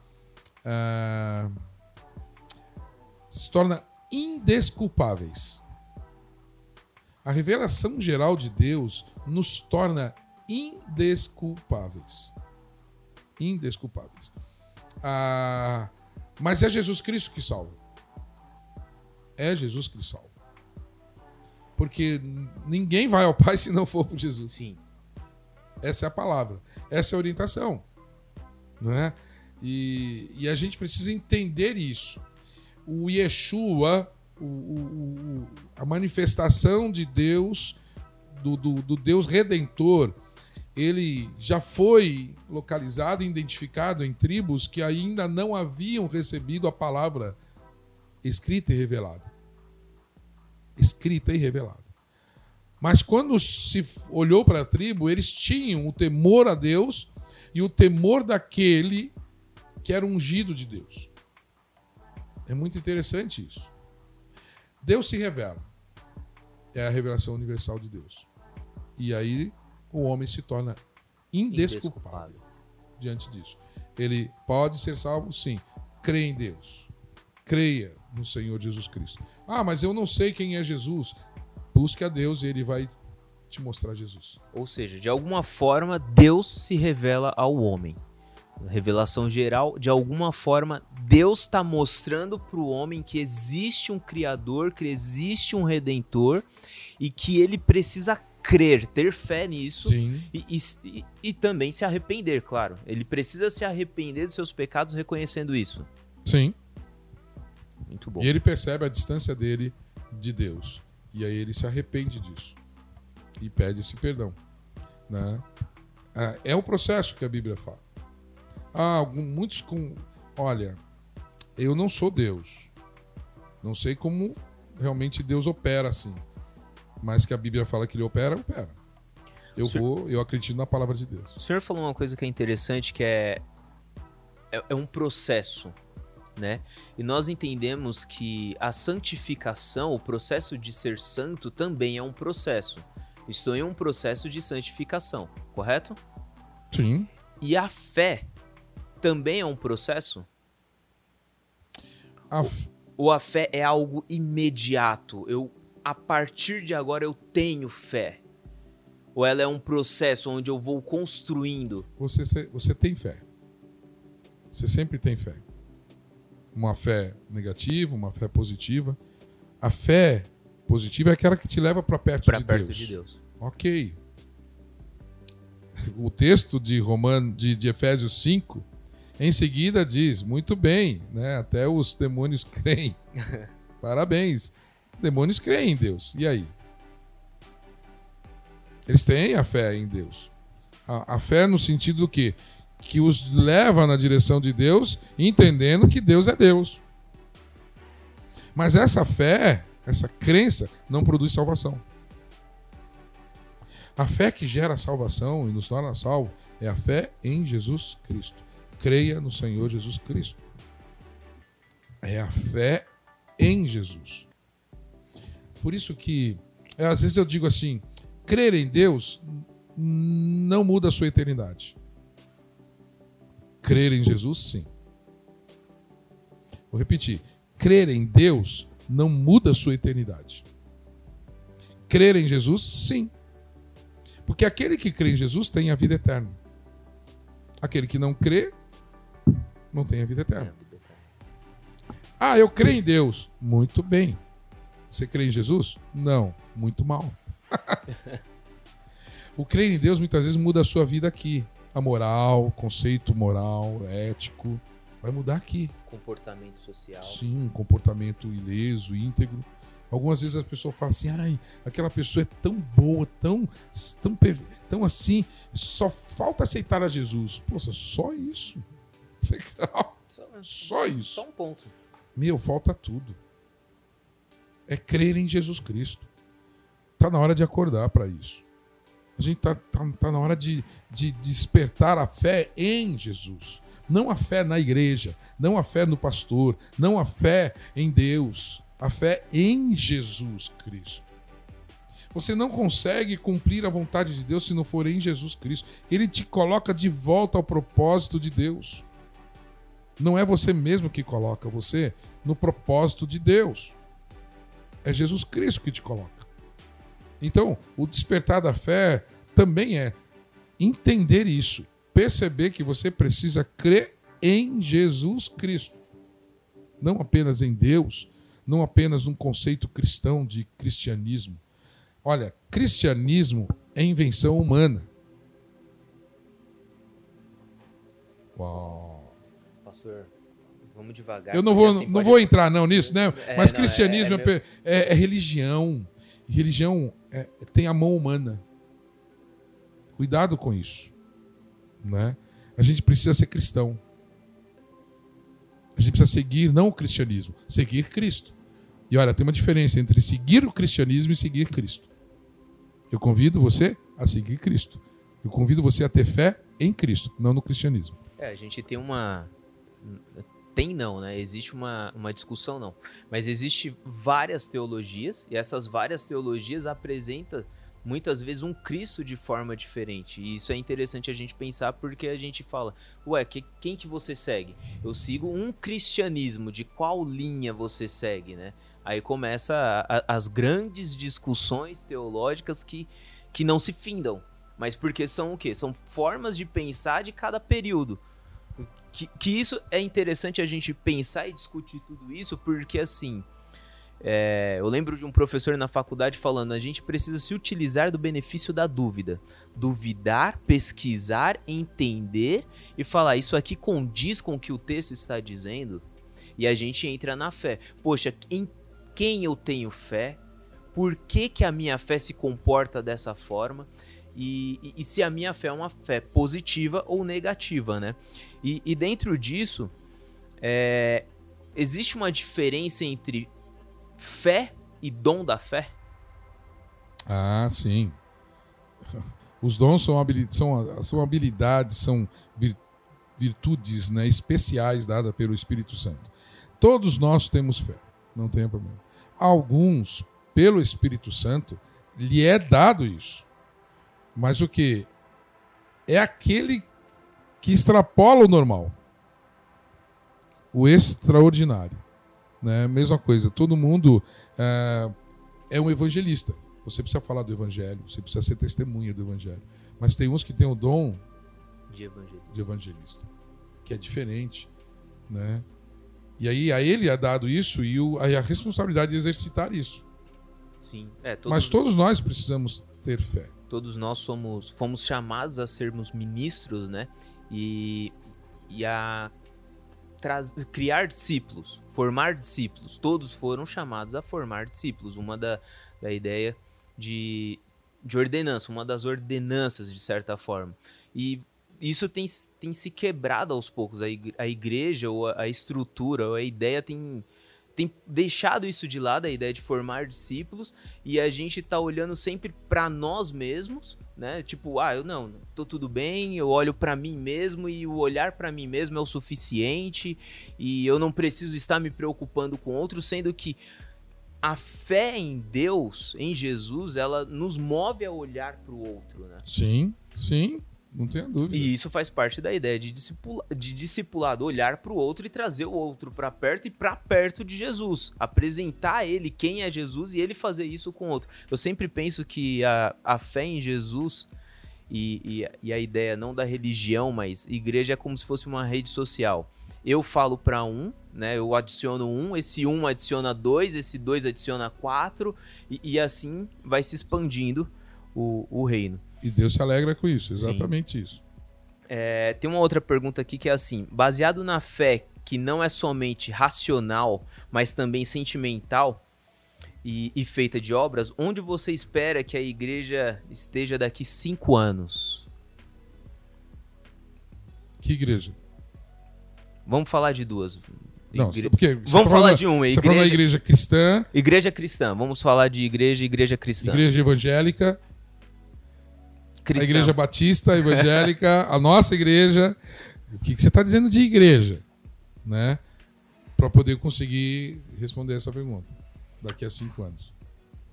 Ah, se torna indesculpáveis. A revelação geral de Deus nos torna indesculpáveis. Indesculpáveis. Ah, mas é Jesus Cristo que salva. É Jesus que salva. Porque ninguém vai ao Pai <laughs> se não for por Jesus. Sim. Essa é a palavra. Essa é a orientação. Não é? E, e a gente precisa entender isso. O Yeshua, o, o, o, a manifestação de Deus, do, do, do Deus Redentor, ele já foi localizado e identificado em tribos que ainda não haviam recebido a palavra escrita e revelada. Escrita e revelada. Mas quando se olhou para a tribo, eles tinham o temor a Deus e o temor daquele que era ungido de Deus. É muito interessante isso. Deus se revela. É a revelação universal de Deus. E aí o homem se torna indesculpável, indesculpável. diante disso. Ele pode ser salvo, sim. Crê em Deus. Creia no Senhor Jesus Cristo. Ah, mas eu não sei quem é Jesus. Busque a Deus e ele vai te mostrar Jesus. Ou seja, de alguma forma, Deus se revela ao homem. Revelação geral, de alguma forma, Deus está mostrando para o homem que existe um Criador, que existe um Redentor e que ele precisa crer, ter fé nisso. E, e, e, também se arrepender, claro. Ele precisa se arrepender dos seus pecados reconhecendo isso. Sim. Muito bom. E ele percebe a distância dele de Deus. E aí ele se arrepende disso. E pede esse perdão. Né? É o processo que a Bíblia fala. Ah, muitos com. Olha, eu não sou Deus. Não sei como realmente Deus opera assim mas que a Bíblia fala que ele opera, opera. Eu senhor... vou, eu acredito na palavra de Deus. O senhor falou uma coisa que é interessante, que é, é, é um processo, né? E nós entendemos que a santificação, o processo de ser santo, também é um processo. Estou em um processo de santificação, correto? Sim. E a fé também é um processo? A f... Ou a fé é algo imediato? Eu a partir de agora eu tenho fé? Ou ela é um processo onde eu vou construindo? Você, você tem fé. Você sempre tem fé. Uma fé negativa, uma fé positiva. A fé positiva é aquela que te leva para perto, pra de, perto Deus. de Deus. Ok. O texto de, Roman, de, de Efésios 5, em seguida diz: muito bem, né? até os demônios creem. <laughs> Parabéns. Demônios creem em Deus. E aí? Eles têm a fé em Deus. A, a fé no sentido do quê? Que os leva na direção de Deus, entendendo que Deus é Deus. Mas essa fé, essa crença, não produz salvação. A fé que gera salvação e nos torna salvo é a fé em Jesus Cristo. Creia no Senhor Jesus Cristo. É a fé em Jesus. Por isso que, às vezes eu digo assim, crer em Deus não muda a sua eternidade. Crer em Jesus, sim. Vou repetir. Crer em Deus não muda a sua eternidade. Crer em Jesus, sim. Porque aquele que crê em Jesus tem a vida eterna. Aquele que não crê, não tem a vida eterna. Ah, eu creio em Deus. Muito bem. Você crê em Jesus? Não, muito mal. <laughs> o crer em Deus muitas vezes muda a sua vida aqui. A moral, conceito moral, ético, vai mudar aqui. Comportamento social. Sim, comportamento ileso, íntegro. Algumas vezes a pessoa fala assim, ai, aquela pessoa é tão boa, tão, tão, tão assim, só falta aceitar a Jesus. Poxa, só isso. <laughs> Legal. Só, só isso. Só um ponto. Meu, falta tudo. É crer em Jesus Cristo. Tá na hora de acordar para isso. A gente tá, tá, tá na hora de, de despertar a fé em Jesus. Não a fé na igreja, não a fé no pastor, não a fé em Deus, a fé em Jesus Cristo. Você não consegue cumprir a vontade de Deus se não for em Jesus Cristo. Ele te coloca de volta ao propósito de Deus. Não é você mesmo que coloca você no propósito de Deus. É Jesus Cristo que te coloca. Então, o despertar da fé também é entender isso perceber que você precisa crer em Jesus Cristo. Não apenas em Deus, não apenas num conceito cristão de cristianismo. Olha, cristianismo é invenção humana. Uau. Pastor, vamos devagar. Eu não vou, assim não pode... vou entrar não nisso, né? É, Mas não, cristianismo é, é, é, é, religião. Religião é, tem a mão humana. Cuidado com isso. Né? A gente precisa ser cristão. A gente precisa seguir não o cristianismo, seguir Cristo. E olha, tem uma diferença entre seguir o cristianismo e seguir Cristo. Eu convido você a seguir Cristo. Eu convido você a ter fé em Cristo, não no cristianismo. É, a gente tem uma. Tem não, né? Existe uma, uma discussão, não. Mas existe várias teologias, e essas várias teologias apresentam muitas vezes um Cristo de forma diferente. E isso é interessante a gente pensar porque a gente fala, ué, que, quem que você segue? Eu sigo um cristianismo, de qual linha você segue, né? Aí começa a, a, as grandes discussões teológicas que, que não se findam. Mas porque são o quê? São formas de pensar de cada período. Que, que isso é interessante a gente pensar e discutir tudo isso, porque assim, é, eu lembro de um professor na faculdade falando: a gente precisa se utilizar do benefício da dúvida. Duvidar, pesquisar, entender e falar: isso aqui condiz com o que o texto está dizendo. E a gente entra na fé. Poxa, em quem eu tenho fé? Por que, que a minha fé se comporta dessa forma? E, e, e se a minha fé é uma fé positiva ou negativa, né? E, e dentro disso, é, existe uma diferença entre fé e dom da fé? Ah, sim. Os dons são, habilidades, são, são habilidades, são virtudes né, especiais dadas pelo Espírito Santo. Todos nós temos fé, não tem problema. Alguns, pelo Espírito Santo, lhe é dado isso. Mas o que? É aquele que extrapola o normal, o extraordinário. Né? Mesma coisa, todo mundo é, é um evangelista. Você precisa falar do evangelho, você precisa ser testemunha do evangelho. Mas tem uns que têm o dom de evangelista, de evangelista que é diferente, né? E aí a ele é dado isso e o, a responsabilidade de exercitar isso. Sim. É, todos, Mas todos nós precisamos ter fé. Todos nós somos, fomos chamados a sermos ministros, né? E, e a criar discípulos, formar discípulos. Todos foram chamados a formar discípulos. Uma da, da ideia de, de ordenança, uma das ordenanças, de certa forma. E isso tem, tem se quebrado aos poucos. A, igreja, ou a, a estrutura, ou a ideia tem tem deixado isso de lado, a ideia de formar discípulos, e a gente tá olhando sempre para nós mesmos, né? Tipo, ah, eu não, tô tudo bem, eu olho para mim mesmo e o olhar para mim mesmo é o suficiente e eu não preciso estar me preocupando com outros, sendo que a fé em Deus, em Jesus, ela nos move a olhar para o outro, né? Sim, sim. Não tenha dúvida. E isso faz parte da ideia de, discipula, de discipulado, olhar para o outro e trazer o outro para perto e para perto de Jesus. Apresentar a ele quem é Jesus e ele fazer isso com o outro. Eu sempre penso que a, a fé em Jesus e, e, e a ideia não da religião, mas igreja é como se fosse uma rede social. Eu falo para um, né? Eu adiciono um, esse um adiciona dois, esse dois adiciona quatro, e, e assim vai se expandindo o, o reino. E Deus se alegra com isso, exatamente Sim. isso. É, tem uma outra pergunta aqui que é assim: baseado na fé que não é somente racional, mas também sentimental, e, e feita de obras, onde você espera que a igreja esteja daqui cinco anos? Que igreja? Vamos falar de duas. Não, Igre- porque Vamos tá falar de uma. Você tá falando da Igreja, igreja cristã, igreja cristã. Vamos falar de igreja, igreja cristã. igreja evangélica, a igreja batista evangélica, a nossa igreja. O que, que você está dizendo de igreja? Né? Para poder conseguir responder essa pergunta daqui a cinco anos.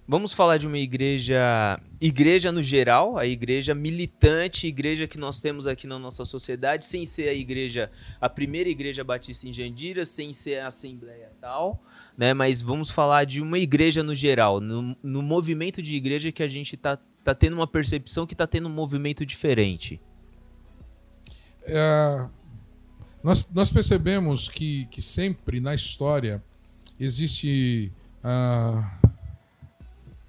Vamos falar de uma igreja, igreja no geral, a igreja militante, igreja que nós temos aqui na nossa sociedade, sem ser a igreja, a primeira igreja batista em Jandira, sem ser a assembleia tal, né? Mas vamos falar de uma igreja no geral, no, no movimento de igreja que a gente tá, tá tendo uma percepção que tá tendo um movimento diferente. É, nós, nós percebemos que, que sempre na história existe ah,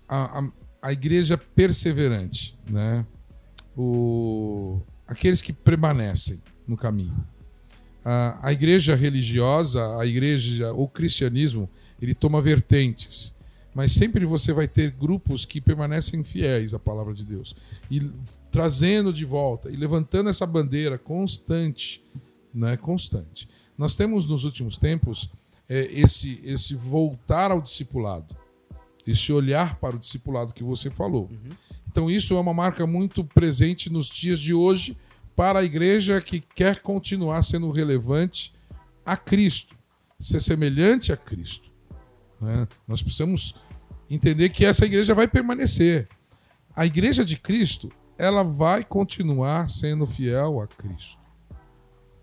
a, a, a igreja perseverante, né? O, aqueles que permanecem no caminho. A, a igreja religiosa, a igreja, o cristianismo, ele toma vertentes, mas sempre você vai ter grupos que permanecem fiéis à palavra de Deus e trazendo de volta e levantando essa bandeira constante, né? Constante. Nós temos nos últimos tempos é, esse esse voltar ao discipulado, esse olhar para o discipulado que você falou. Então isso é uma marca muito presente nos dias de hoje para a igreja que quer continuar sendo relevante a Cristo, ser semelhante a Cristo. né? Nós precisamos entender que essa igreja vai permanecer. A igreja de Cristo, ela vai continuar sendo fiel a Cristo.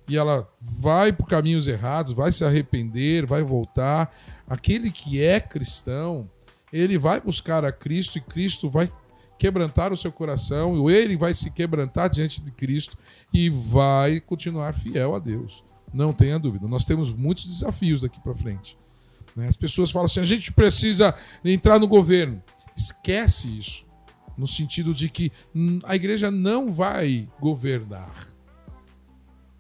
E ela vai por caminhos errados, vai se arrepender, vai voltar. Aquele que é cristão, ele vai buscar a Cristo e Cristo vai quebrantar o seu coração, ele vai se quebrantar diante de Cristo e vai continuar fiel a Deus. Não tenha dúvida. Nós temos muitos desafios daqui para frente. né? As pessoas falam assim: a gente precisa entrar no governo. Esquece isso. No sentido de que a igreja não vai governar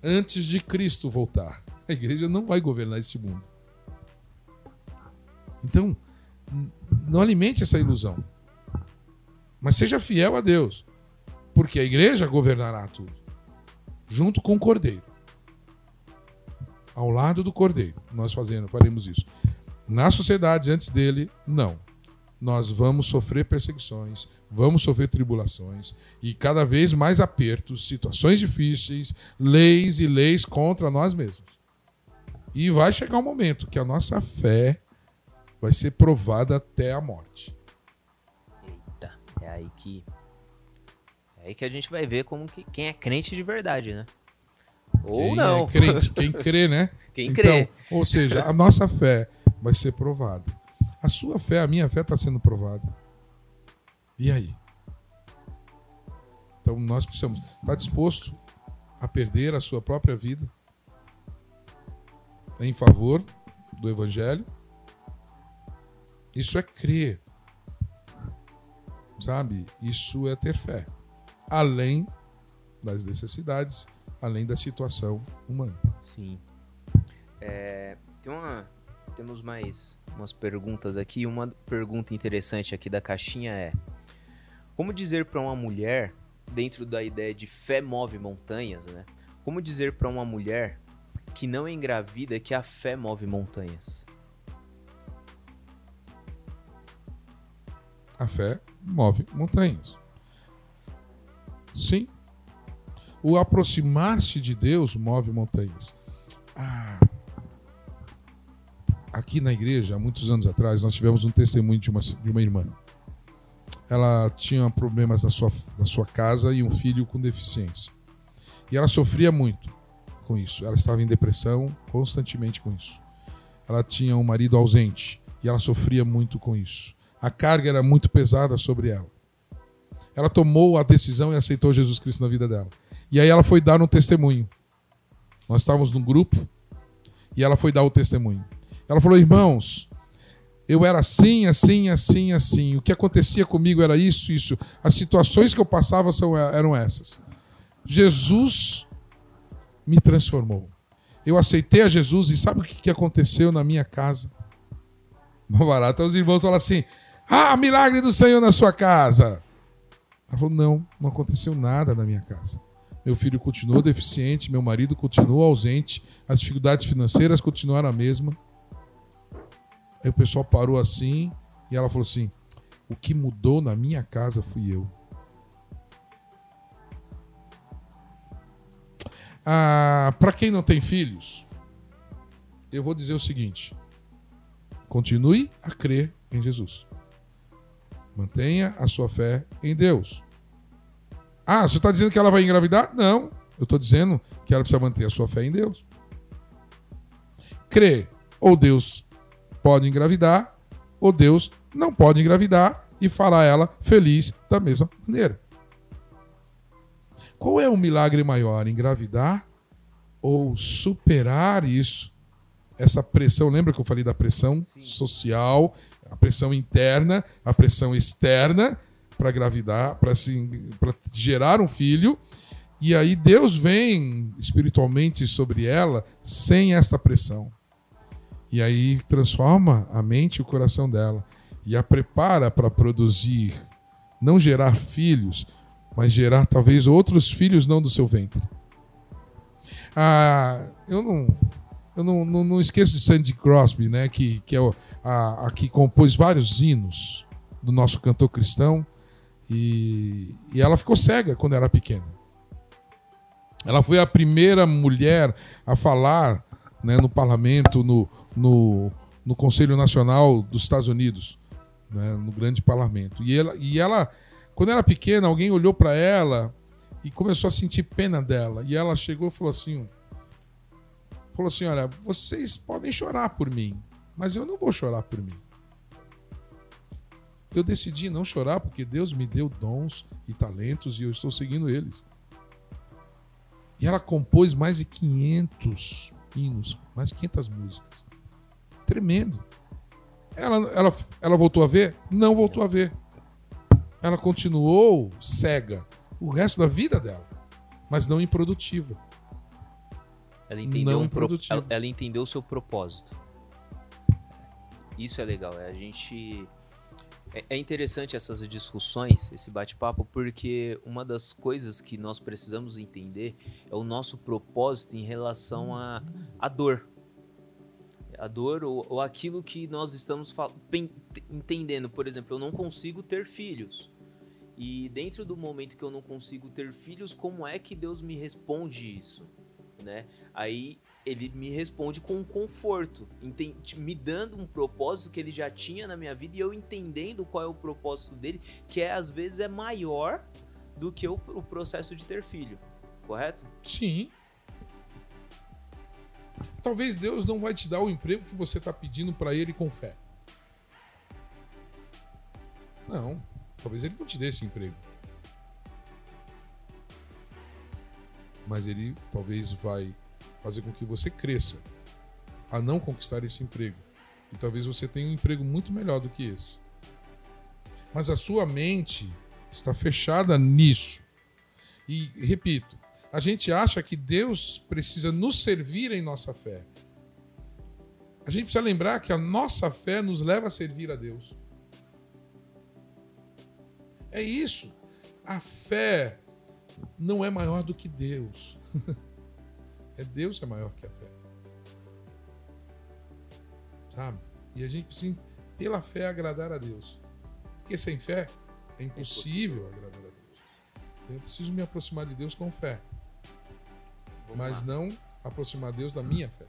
antes de Cristo voltar. A igreja não vai governar esse mundo. Então, não alimente essa ilusão. Mas seja fiel a Deus. Porque a igreja governará tudo. Junto com o cordeiro. Ao lado do cordeiro. Nós fazendo, faremos isso. Na sociedade antes dele, não. Nós vamos sofrer perseguições, vamos sofrer tribulações e cada vez mais apertos, situações difíceis, leis e leis contra nós mesmos. E vai chegar um momento que a nossa fé vai ser provada até a morte. É aí que é aí que a gente vai ver como que quem é crente de verdade, né? Ou quem não. é crente, quem crê, né? <laughs> Quem crê. Então, ou seja, a nossa fé vai ser provada. A sua fé, a minha fé está sendo provada. E aí? Então nós precisamos estar disposto a perder a sua própria vida em favor do Evangelho. Isso é crer. Sabe? Isso é ter fé. Além das necessidades, além da situação humana. Sim. É, tem uma, temos mais umas perguntas aqui. Uma pergunta interessante aqui da caixinha é: Como dizer para uma mulher, dentro da ideia de fé move montanhas, né? Como dizer para uma mulher que não é engravida que a fé move montanhas? A fé move montanhas. Sim. O aproximar-se de Deus move montanhas. Ah. Aqui na igreja, há muitos anos atrás, nós tivemos um testemunho de uma, de uma irmã. Ela tinha problemas na sua, na sua casa e um filho com deficiência. E ela sofria muito com isso. Ela estava em depressão constantemente com isso. Ela tinha um marido ausente e ela sofria muito com isso. A carga era muito pesada sobre ela. Ela tomou a decisão e aceitou Jesus Cristo na vida dela. E aí ela foi dar um testemunho. Nós estávamos num grupo e ela foi dar o testemunho. Ela falou: "Irmãos, eu era assim, assim, assim, assim. O que acontecia comigo era isso, isso. As situações que eu passava são, eram essas. Jesus me transformou. Eu aceitei a Jesus e sabe o que aconteceu na minha casa? Aí os irmãos falam assim: Ah, milagre do Senhor na sua casa. Ela falou: Não, não aconteceu nada na minha casa. Meu filho continuou deficiente, meu marido continuou ausente, as dificuldades financeiras continuaram a mesma. Aí o pessoal parou assim e ela falou assim: O que mudou na minha casa fui eu. Ah, Para quem não tem filhos, eu vou dizer o seguinte: continue a crer em Jesus. Mantenha a sua fé em Deus. Ah, você está dizendo que ela vai engravidar? Não. Eu estou dizendo que ela precisa manter a sua fé em Deus. Crê, ou Deus pode engravidar, ou Deus não pode engravidar e fará ela feliz da mesma maneira. Qual é o milagre maior? Engravidar ou superar isso? Essa pressão, lembra que eu falei da pressão Sim. social, a pressão interna, a pressão externa para engravidar, para gerar um filho. E aí Deus vem espiritualmente sobre ela sem essa pressão. E aí transforma a mente e o coração dela e a prepara para produzir, não gerar filhos, mas gerar talvez outros filhos não do seu ventre. Ah, eu não, eu não, não, não esqueço de Sandy Crosby, né, que, que é a, a, que compôs vários hinos do nosso cantor cristão. E, e ela ficou cega quando era pequena. Ela foi a primeira mulher a falar né, no parlamento, no, no, no Conselho Nacional dos Estados Unidos, né, no grande parlamento. E ela, e ela quando era pequena, alguém olhou para ela e começou a sentir pena dela. E ela chegou e falou assim: falou assim, olha, vocês podem chorar por mim, mas eu não vou chorar por mim. Eu decidi não chorar porque Deus me deu dons e talentos e eu estou seguindo eles. E ela compôs mais de 500 hinos, mais de 500 músicas. Tremendo. Ela, ela, ela voltou a ver? Não voltou a ver ela continuou cega o resto da vida dela, mas não improdutiva. Ela entendeu, um pro... ela, ela entendeu o seu propósito. Isso é legal. É a gente é, é interessante essas discussões, esse bate-papo, porque uma das coisas que nós precisamos entender é o nosso propósito em relação à a, a dor. A dor ou, ou aquilo que nós estamos entendendo. Por exemplo, eu não consigo ter filhos. E dentro do momento que eu não consigo ter filhos, como é que Deus me responde isso? Né? Aí ele me responde com conforto, me dando um propósito que ele já tinha na minha vida e eu entendendo qual é o propósito dele, que é às vezes é maior do que o, o processo de ter filho. Correto? Sim. Talvez Deus não vai te dar o emprego que você está pedindo para ele com fé. Não. Talvez ele não te dê esse emprego. Mas ele talvez vai fazer com que você cresça a não conquistar esse emprego. E talvez você tenha um emprego muito melhor do que esse. Mas a sua mente está fechada nisso. E repito, a gente acha que Deus precisa nos servir em nossa fé. A gente precisa lembrar que a nossa fé nos leva a servir a Deus. É isso. A fé não é maior do que Deus. <laughs> é Deus que é maior que a fé. Sabe? E a gente precisa, pela fé, agradar a Deus. Porque sem fé é impossível, agradar a Deus. Então eu preciso me aproximar de Deus com fé. Vamos mas lá. não aproximar Deus da minha fé.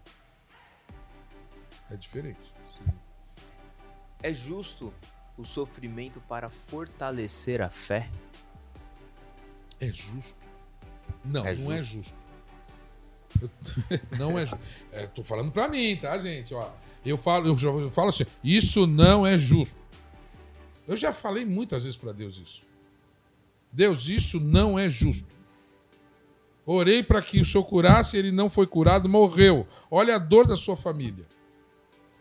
É diferente. Sim. É justo o sofrimento para fortalecer a fé? É justo? Não, é não é justo. é justo. <laughs> não é justo. É, tô falando para mim, tá, gente? Ó, eu falo, eu, eu falo assim, isso não é justo. Eu já falei muitas vezes para Deus isso. Deus, isso não é justo. Orei para que o Senhor curasse, ele não foi curado, morreu. Olha a dor da sua família.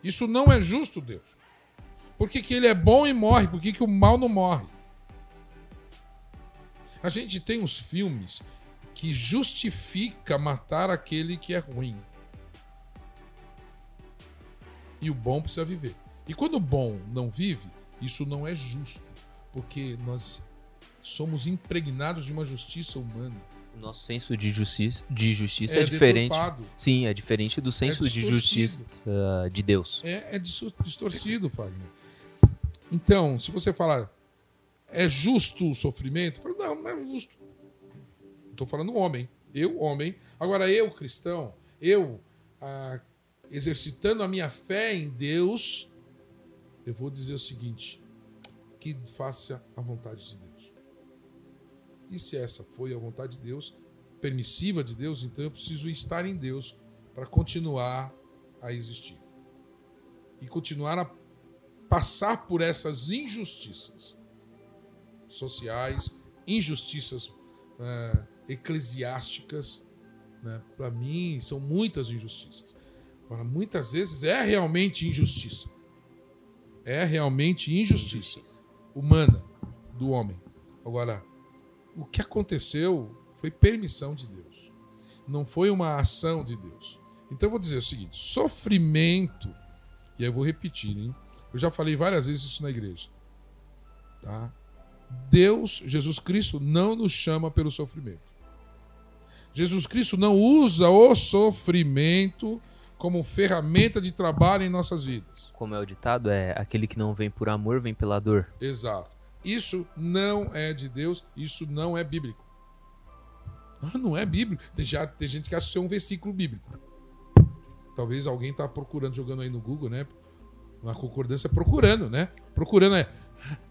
Isso não é justo, Deus. Por que, que ele é bom e morre? Por que, que o mal não morre? A gente tem uns filmes que justifica matar aquele que é ruim. E o bom precisa viver. E quando o bom não vive, isso não é justo, porque nós somos impregnados de uma justiça humana. O nosso senso de justiça, de justiça é, é diferente. Deturpado. Sim, é diferente do senso é de justiça uh, de Deus. É, é distorcido, Fagner. Então, se você falar, é justo o sofrimento? Eu falo, não, não é justo. Estou falando homem. Eu, homem. Agora, eu, cristão, eu, ah, exercitando a minha fé em Deus, eu vou dizer o seguinte: que faça a vontade de Deus. E se essa foi a vontade de Deus, permissiva de Deus, então eu preciso estar em Deus para continuar a existir. E continuar a passar por essas injustiças sociais, injustiças é, eclesiásticas. Né? Para mim, são muitas injustiças. Agora, muitas vezes é realmente injustiça. É realmente injustiça humana do homem. Agora, o que aconteceu foi permissão de Deus. Não foi uma ação de Deus. Então eu vou dizer o seguinte: sofrimento, e aí eu vou repetir, hein? Eu já falei várias vezes isso na igreja. Tá? Deus, Jesus Cristo, não nos chama pelo sofrimento. Jesus Cristo não usa o sofrimento como ferramenta de trabalho em nossas vidas. Como é o ditado, é aquele que não vem por amor, vem pela dor. Exato. Isso não é de Deus, isso não é bíblico. Ah, não é bíblico. Tem, já, tem gente que acha que isso é um versículo bíblico. Talvez alguém está procurando, jogando aí no Google, né? Uma concordância procurando, né? Procurando é.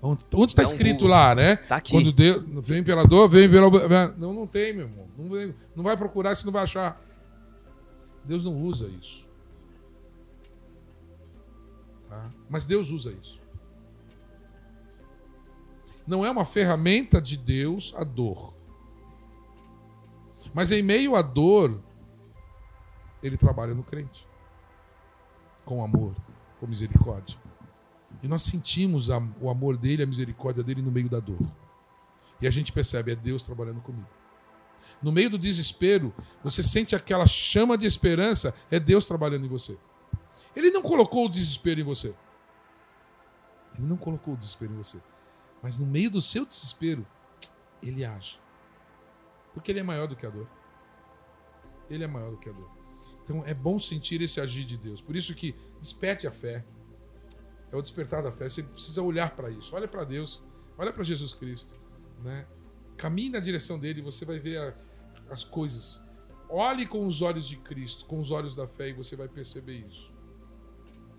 Onde está escrito um lá, né? Tá aqui. Quando Deus, vem imperador, vem pela. Não, não tem, meu irmão. Não, vem, não vai procurar se não vai achar. Deus não usa isso. Tá? Mas Deus usa isso. Não é uma ferramenta de Deus a dor. Mas em meio à dor, ele trabalha no crente. Com amor, com misericórdia. E nós sentimos a, o amor dele, a misericórdia dele no meio da dor. E a gente percebe, é Deus trabalhando comigo. No meio do desespero, você sente aquela chama de esperança, é Deus trabalhando em você. Ele não colocou o desespero em você. Ele não colocou o desespero em você. Mas no meio do seu desespero, ele age. Porque ele é maior do que a dor. Ele é maior do que a dor. Então é bom sentir esse agir de Deus. Por isso que desperte a fé é o despertar da fé. Você precisa olhar para isso. Olha para Deus, olha para Jesus Cristo, né? Caminhe na direção dele, você vai ver a, as coisas. Olhe com os olhos de Cristo, com os olhos da fé, e você vai perceber isso.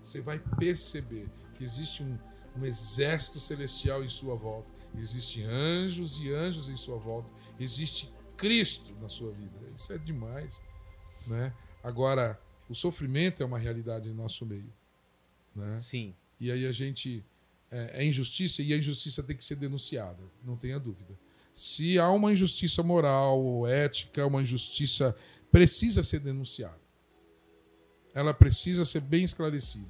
Você vai perceber que existe um, um exército celestial em sua volta. Existem anjos e anjos em sua volta. Existe Cristo na sua vida. Isso é demais. Né? Agora, o sofrimento é uma realidade em nosso meio. Né? Sim. E aí a gente. É, é injustiça e a injustiça tem que ser denunciada, não tenha dúvida. Se há uma injustiça moral ou ética, uma injustiça precisa ser denunciada. Ela precisa ser bem esclarecida.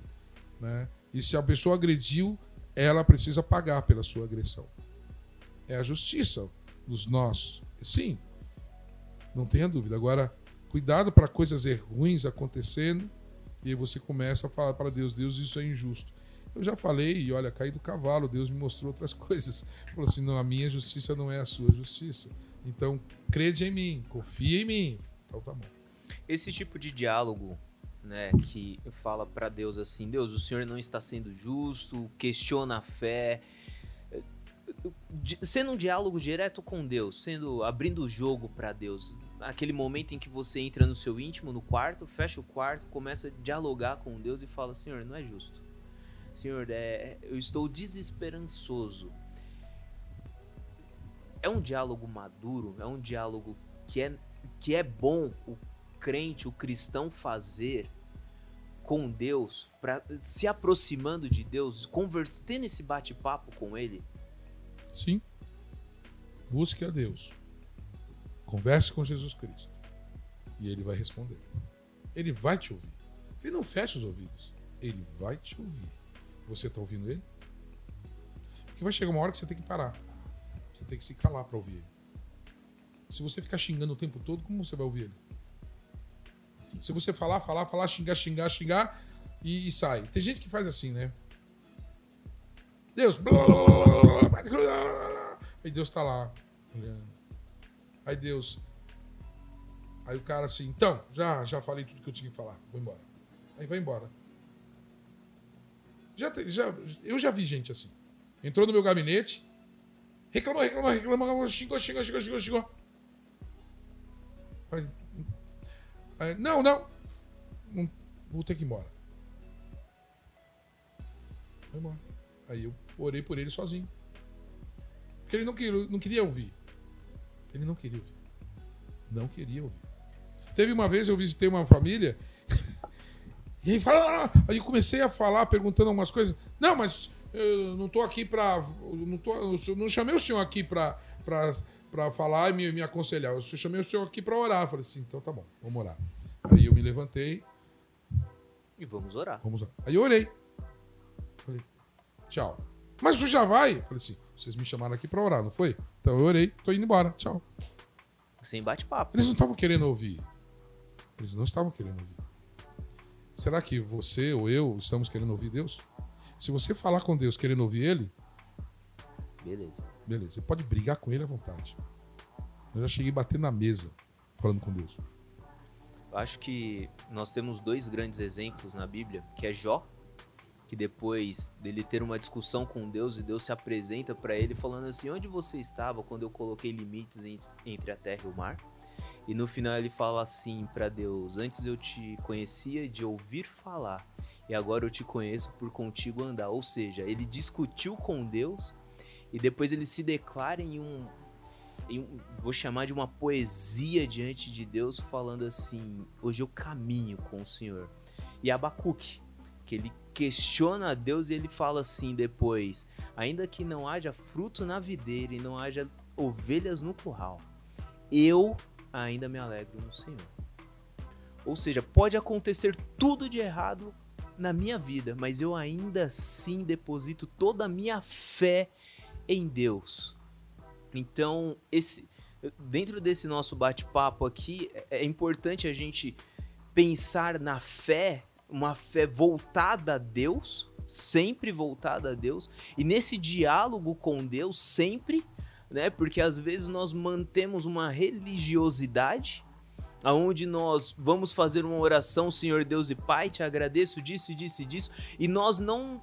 Né? E se a pessoa agrediu, ela precisa pagar pela sua agressão. É a justiça dos nós. Sim, não tenha dúvida. Agora, cuidado para coisas ruins acontecendo e você começa a falar para Deus: Deus, isso é injusto. Eu já falei, e olha, caí do cavalo, Deus me mostrou outras <laughs> coisas. Falou assim: não, a minha justiça não é a sua justiça. Então, crede em mim, confia em mim. Então tá bom. Esse tipo de diálogo, né, que fala para Deus assim: Deus, o Senhor não está sendo justo, questiona a fé. Sendo um diálogo direto com Deus, sendo abrindo o jogo para Deus, aquele momento em que você entra no seu íntimo, no quarto, fecha o quarto, começa a dialogar com Deus e fala: Senhor, não é justo Senhor, é, eu estou desesperançoso. É um diálogo maduro, é um diálogo que é, que é bom o crente, o cristão fazer com Deus, para se aproximando de Deus, conversa, tendo esse bate-papo com Ele? Sim. Busque a Deus. Converse com Jesus Cristo. E Ele vai responder. Ele vai te ouvir. Ele não fecha os ouvidos. Ele vai te ouvir. Você está ouvindo ele? Porque vai chegar uma hora que você tem que parar. Você tem que se calar para ouvir ele. Se você ficar xingando o tempo todo, como você vai ouvir ele? Se você falar, falar, falar, xingar, xingar, xingar e, e sai. Tem gente que faz assim, né? Deus. Aí Deus tá lá. olhando. Aí Deus. Aí o cara assim, então, já, já falei tudo que eu tinha que falar. Vou embora. Aí vai embora. Já, já, eu já vi gente assim. Entrou no meu gabinete, reclamou, reclamou, reclamou, xingou, xingou, xingou, xingou, xingou. Aí, não, não, não. Vou ter que ir embora. Foi embora. Aí eu orei por ele sozinho. Porque ele não queria, não queria ouvir. Ele não queria ouvir. Não queria ouvir. Teve uma vez eu visitei uma família. E aí fala, aí eu comecei a falar, perguntando algumas coisas. Não, mas eu não tô aqui eu Não, tô, eu não chamei o senhor aqui pra, pra falar e me, me aconselhar. Eu chamei o senhor aqui pra orar. Eu falei assim, então tá bom, vamos orar. Aí eu me levantei, E vamos orar. Vamos lá. Aí eu orei. Falei, tchau. Mas o senhor já vai? Falei assim, vocês me chamaram aqui pra orar, não foi? Então eu orei, tô indo embora, tchau. Sem bate-papo. Eles não estavam querendo ouvir. Eles não estavam querendo ouvir. Será que você ou eu estamos querendo ouvir Deus? Se você falar com Deus querendo ouvir Ele, Beleza. beleza, você pode brigar com Ele à vontade. Eu já cheguei a bater na mesa falando com Deus. Eu acho que nós temos dois grandes exemplos na Bíblia, que é Jó, que depois dele ter uma discussão com Deus e Deus se apresenta para ele falando assim: "Onde você estava quando eu coloquei limites en- entre a terra e o mar?" E no final ele fala assim para Deus: "Antes eu te conhecia de ouvir falar, e agora eu te conheço por contigo andar." Ou seja, ele discutiu com Deus e depois ele se declara em um em vou chamar de uma poesia diante de Deus, falando assim: hoje eu caminho com o Senhor. E Abacuque, que ele questiona a Deus e ele fala assim depois: ainda que não haja fruto na videira e não haja ovelhas no curral, eu ainda me alegro no Senhor. Ou seja, pode acontecer tudo de errado na minha vida, mas eu ainda assim deposito toda a minha fé em Deus. Então, esse dentro desse nosso bate-papo aqui, é é importante a gente pensar na fé, uma fé voltada a Deus, sempre voltada a Deus, e nesse diálogo com Deus sempre, né? Porque às vezes nós mantemos uma religiosidade aonde nós vamos fazer uma oração, Senhor Deus e Pai, te agradeço disso, disso disso, e nós não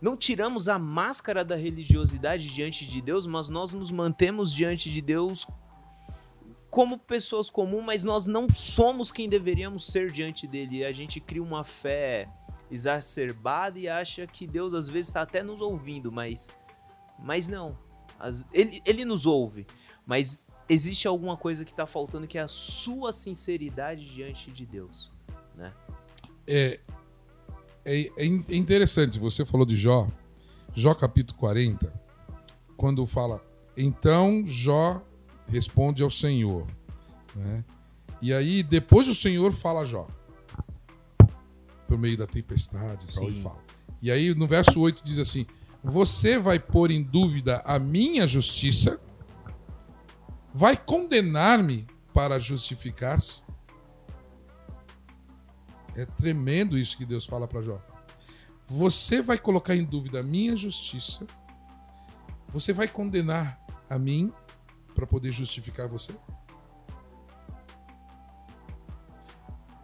não tiramos a máscara da religiosidade diante de Deus, mas nós nos mantemos diante de Deus como pessoas comuns, mas nós não somos quem deveríamos ser diante dele. A gente cria uma fé exacerbada e acha que Deus às vezes está até nos ouvindo, mas, mas não. As- ele, ele nos ouve, mas existe alguma coisa que está faltando que é a sua sinceridade diante de Deus. Né? É, é, é é interessante, você falou de Jó, Jó capítulo 40, quando fala, então Jó responde ao Senhor. né? E aí, depois o Senhor fala a Jó, por meio da tempestade e tal, Sim. e fala. E aí, no verso 8 diz assim: Você vai pôr em dúvida a minha justiça? Vai condenar-me para justificar-se? É tremendo isso que Deus fala para Jó. Você vai colocar em dúvida a minha justiça? Você vai condenar a mim para poder justificar você?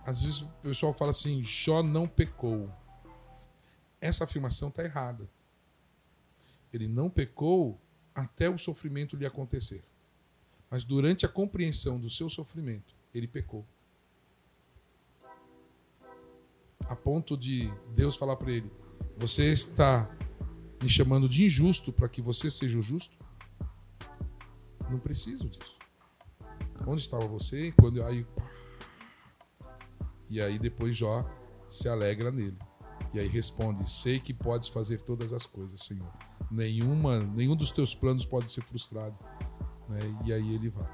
Às vezes o pessoal fala assim: Jó não pecou. Essa afirmação está errada. Ele não pecou até o sofrimento lhe acontecer. Mas durante a compreensão do seu sofrimento, ele pecou. A ponto de Deus falar para ele: Você está me chamando de injusto para que você seja o justo? Não preciso disso. Onde estava você quando aí e aí depois Jó se alegra nele. E aí responde: Sei que podes fazer todas as coisas, Senhor. Nenhuma, nenhum dos teus planos pode ser frustrado. Né? E aí ele vai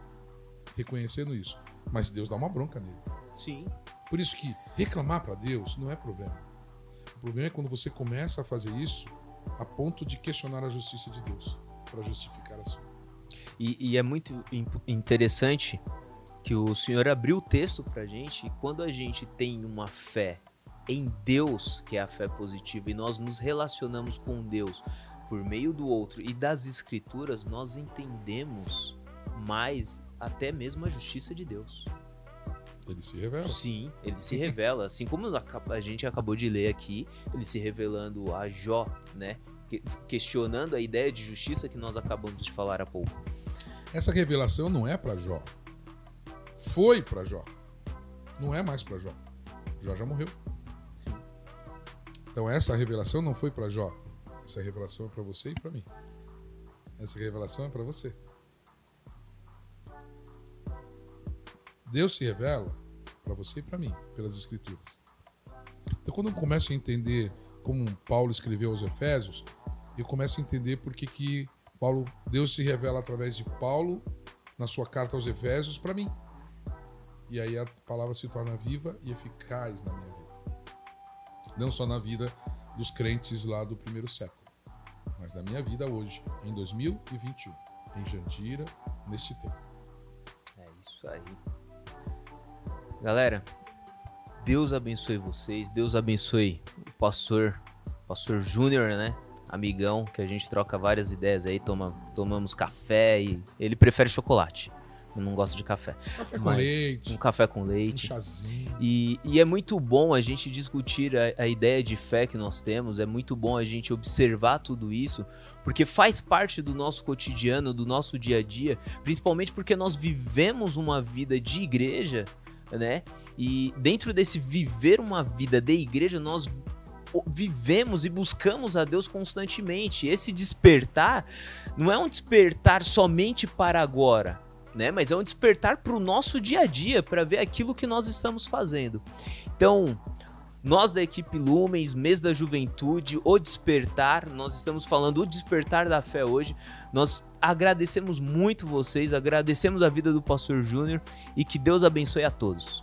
reconhecendo isso. Mas Deus dá uma bronca nele. Sim. Por isso que reclamar para Deus não é problema. O problema é quando você começa a fazer isso a ponto de questionar a justiça de Deus para justificar a sua. E, e é muito interessante que o Senhor abriu o texto pra gente e quando a gente tem uma fé em Deus, que é a fé positiva, e nós nos relacionamos com Deus por meio do outro e das escrituras, nós entendemos mais até mesmo a justiça de Deus. Ele se revela. Sim, ele se <laughs> revela. Assim como a gente acabou de ler aqui, ele se revelando a Jó, né? Questionando a ideia de justiça que nós acabamos de falar há pouco. Essa revelação não é para Jó. Foi para Jó. Não é mais para Jó. Jó já morreu. Então essa revelação não foi para Jó. Essa revelação é para você e para mim. Essa revelação é para você. Deus se revela para você e para mim, pelas Escrituras. Então, quando eu começo a entender como Paulo escreveu aos Efésios, eu começo a entender por que, que Paulo, Deus se revela através de Paulo na sua carta aos Efésios para mim. E aí a palavra se torna viva e eficaz na minha vida. Não só na vida dos crentes lá do primeiro século, mas na minha vida hoje, em 2021, em Jandira, neste tempo. É isso aí. Galera, Deus abençoe vocês, Deus abençoe o pastor, pastor Júnior, né? Amigão, que a gente troca várias ideias aí, toma, tomamos café e ele prefere chocolate. Eu não gosto de café. Café com leite. Um café com leite. Um chazinho. E, e é muito bom a gente discutir a, a ideia de fé que nós temos, é muito bom a gente observar tudo isso, porque faz parte do nosso cotidiano, do nosso dia a dia, principalmente porque nós vivemos uma vida de igreja né? E dentro desse viver uma vida de igreja, nós vivemos e buscamos a Deus constantemente. Esse despertar não é um despertar somente para agora, né? Mas é um despertar para o nosso dia a dia, para ver aquilo que nós estamos fazendo. Então, nós da equipe Lumens, mês da juventude, o despertar, nós estamos falando o despertar da fé hoje. Nós agradecemos muito vocês, agradecemos a vida do Pastor Júnior e que Deus abençoe a todos.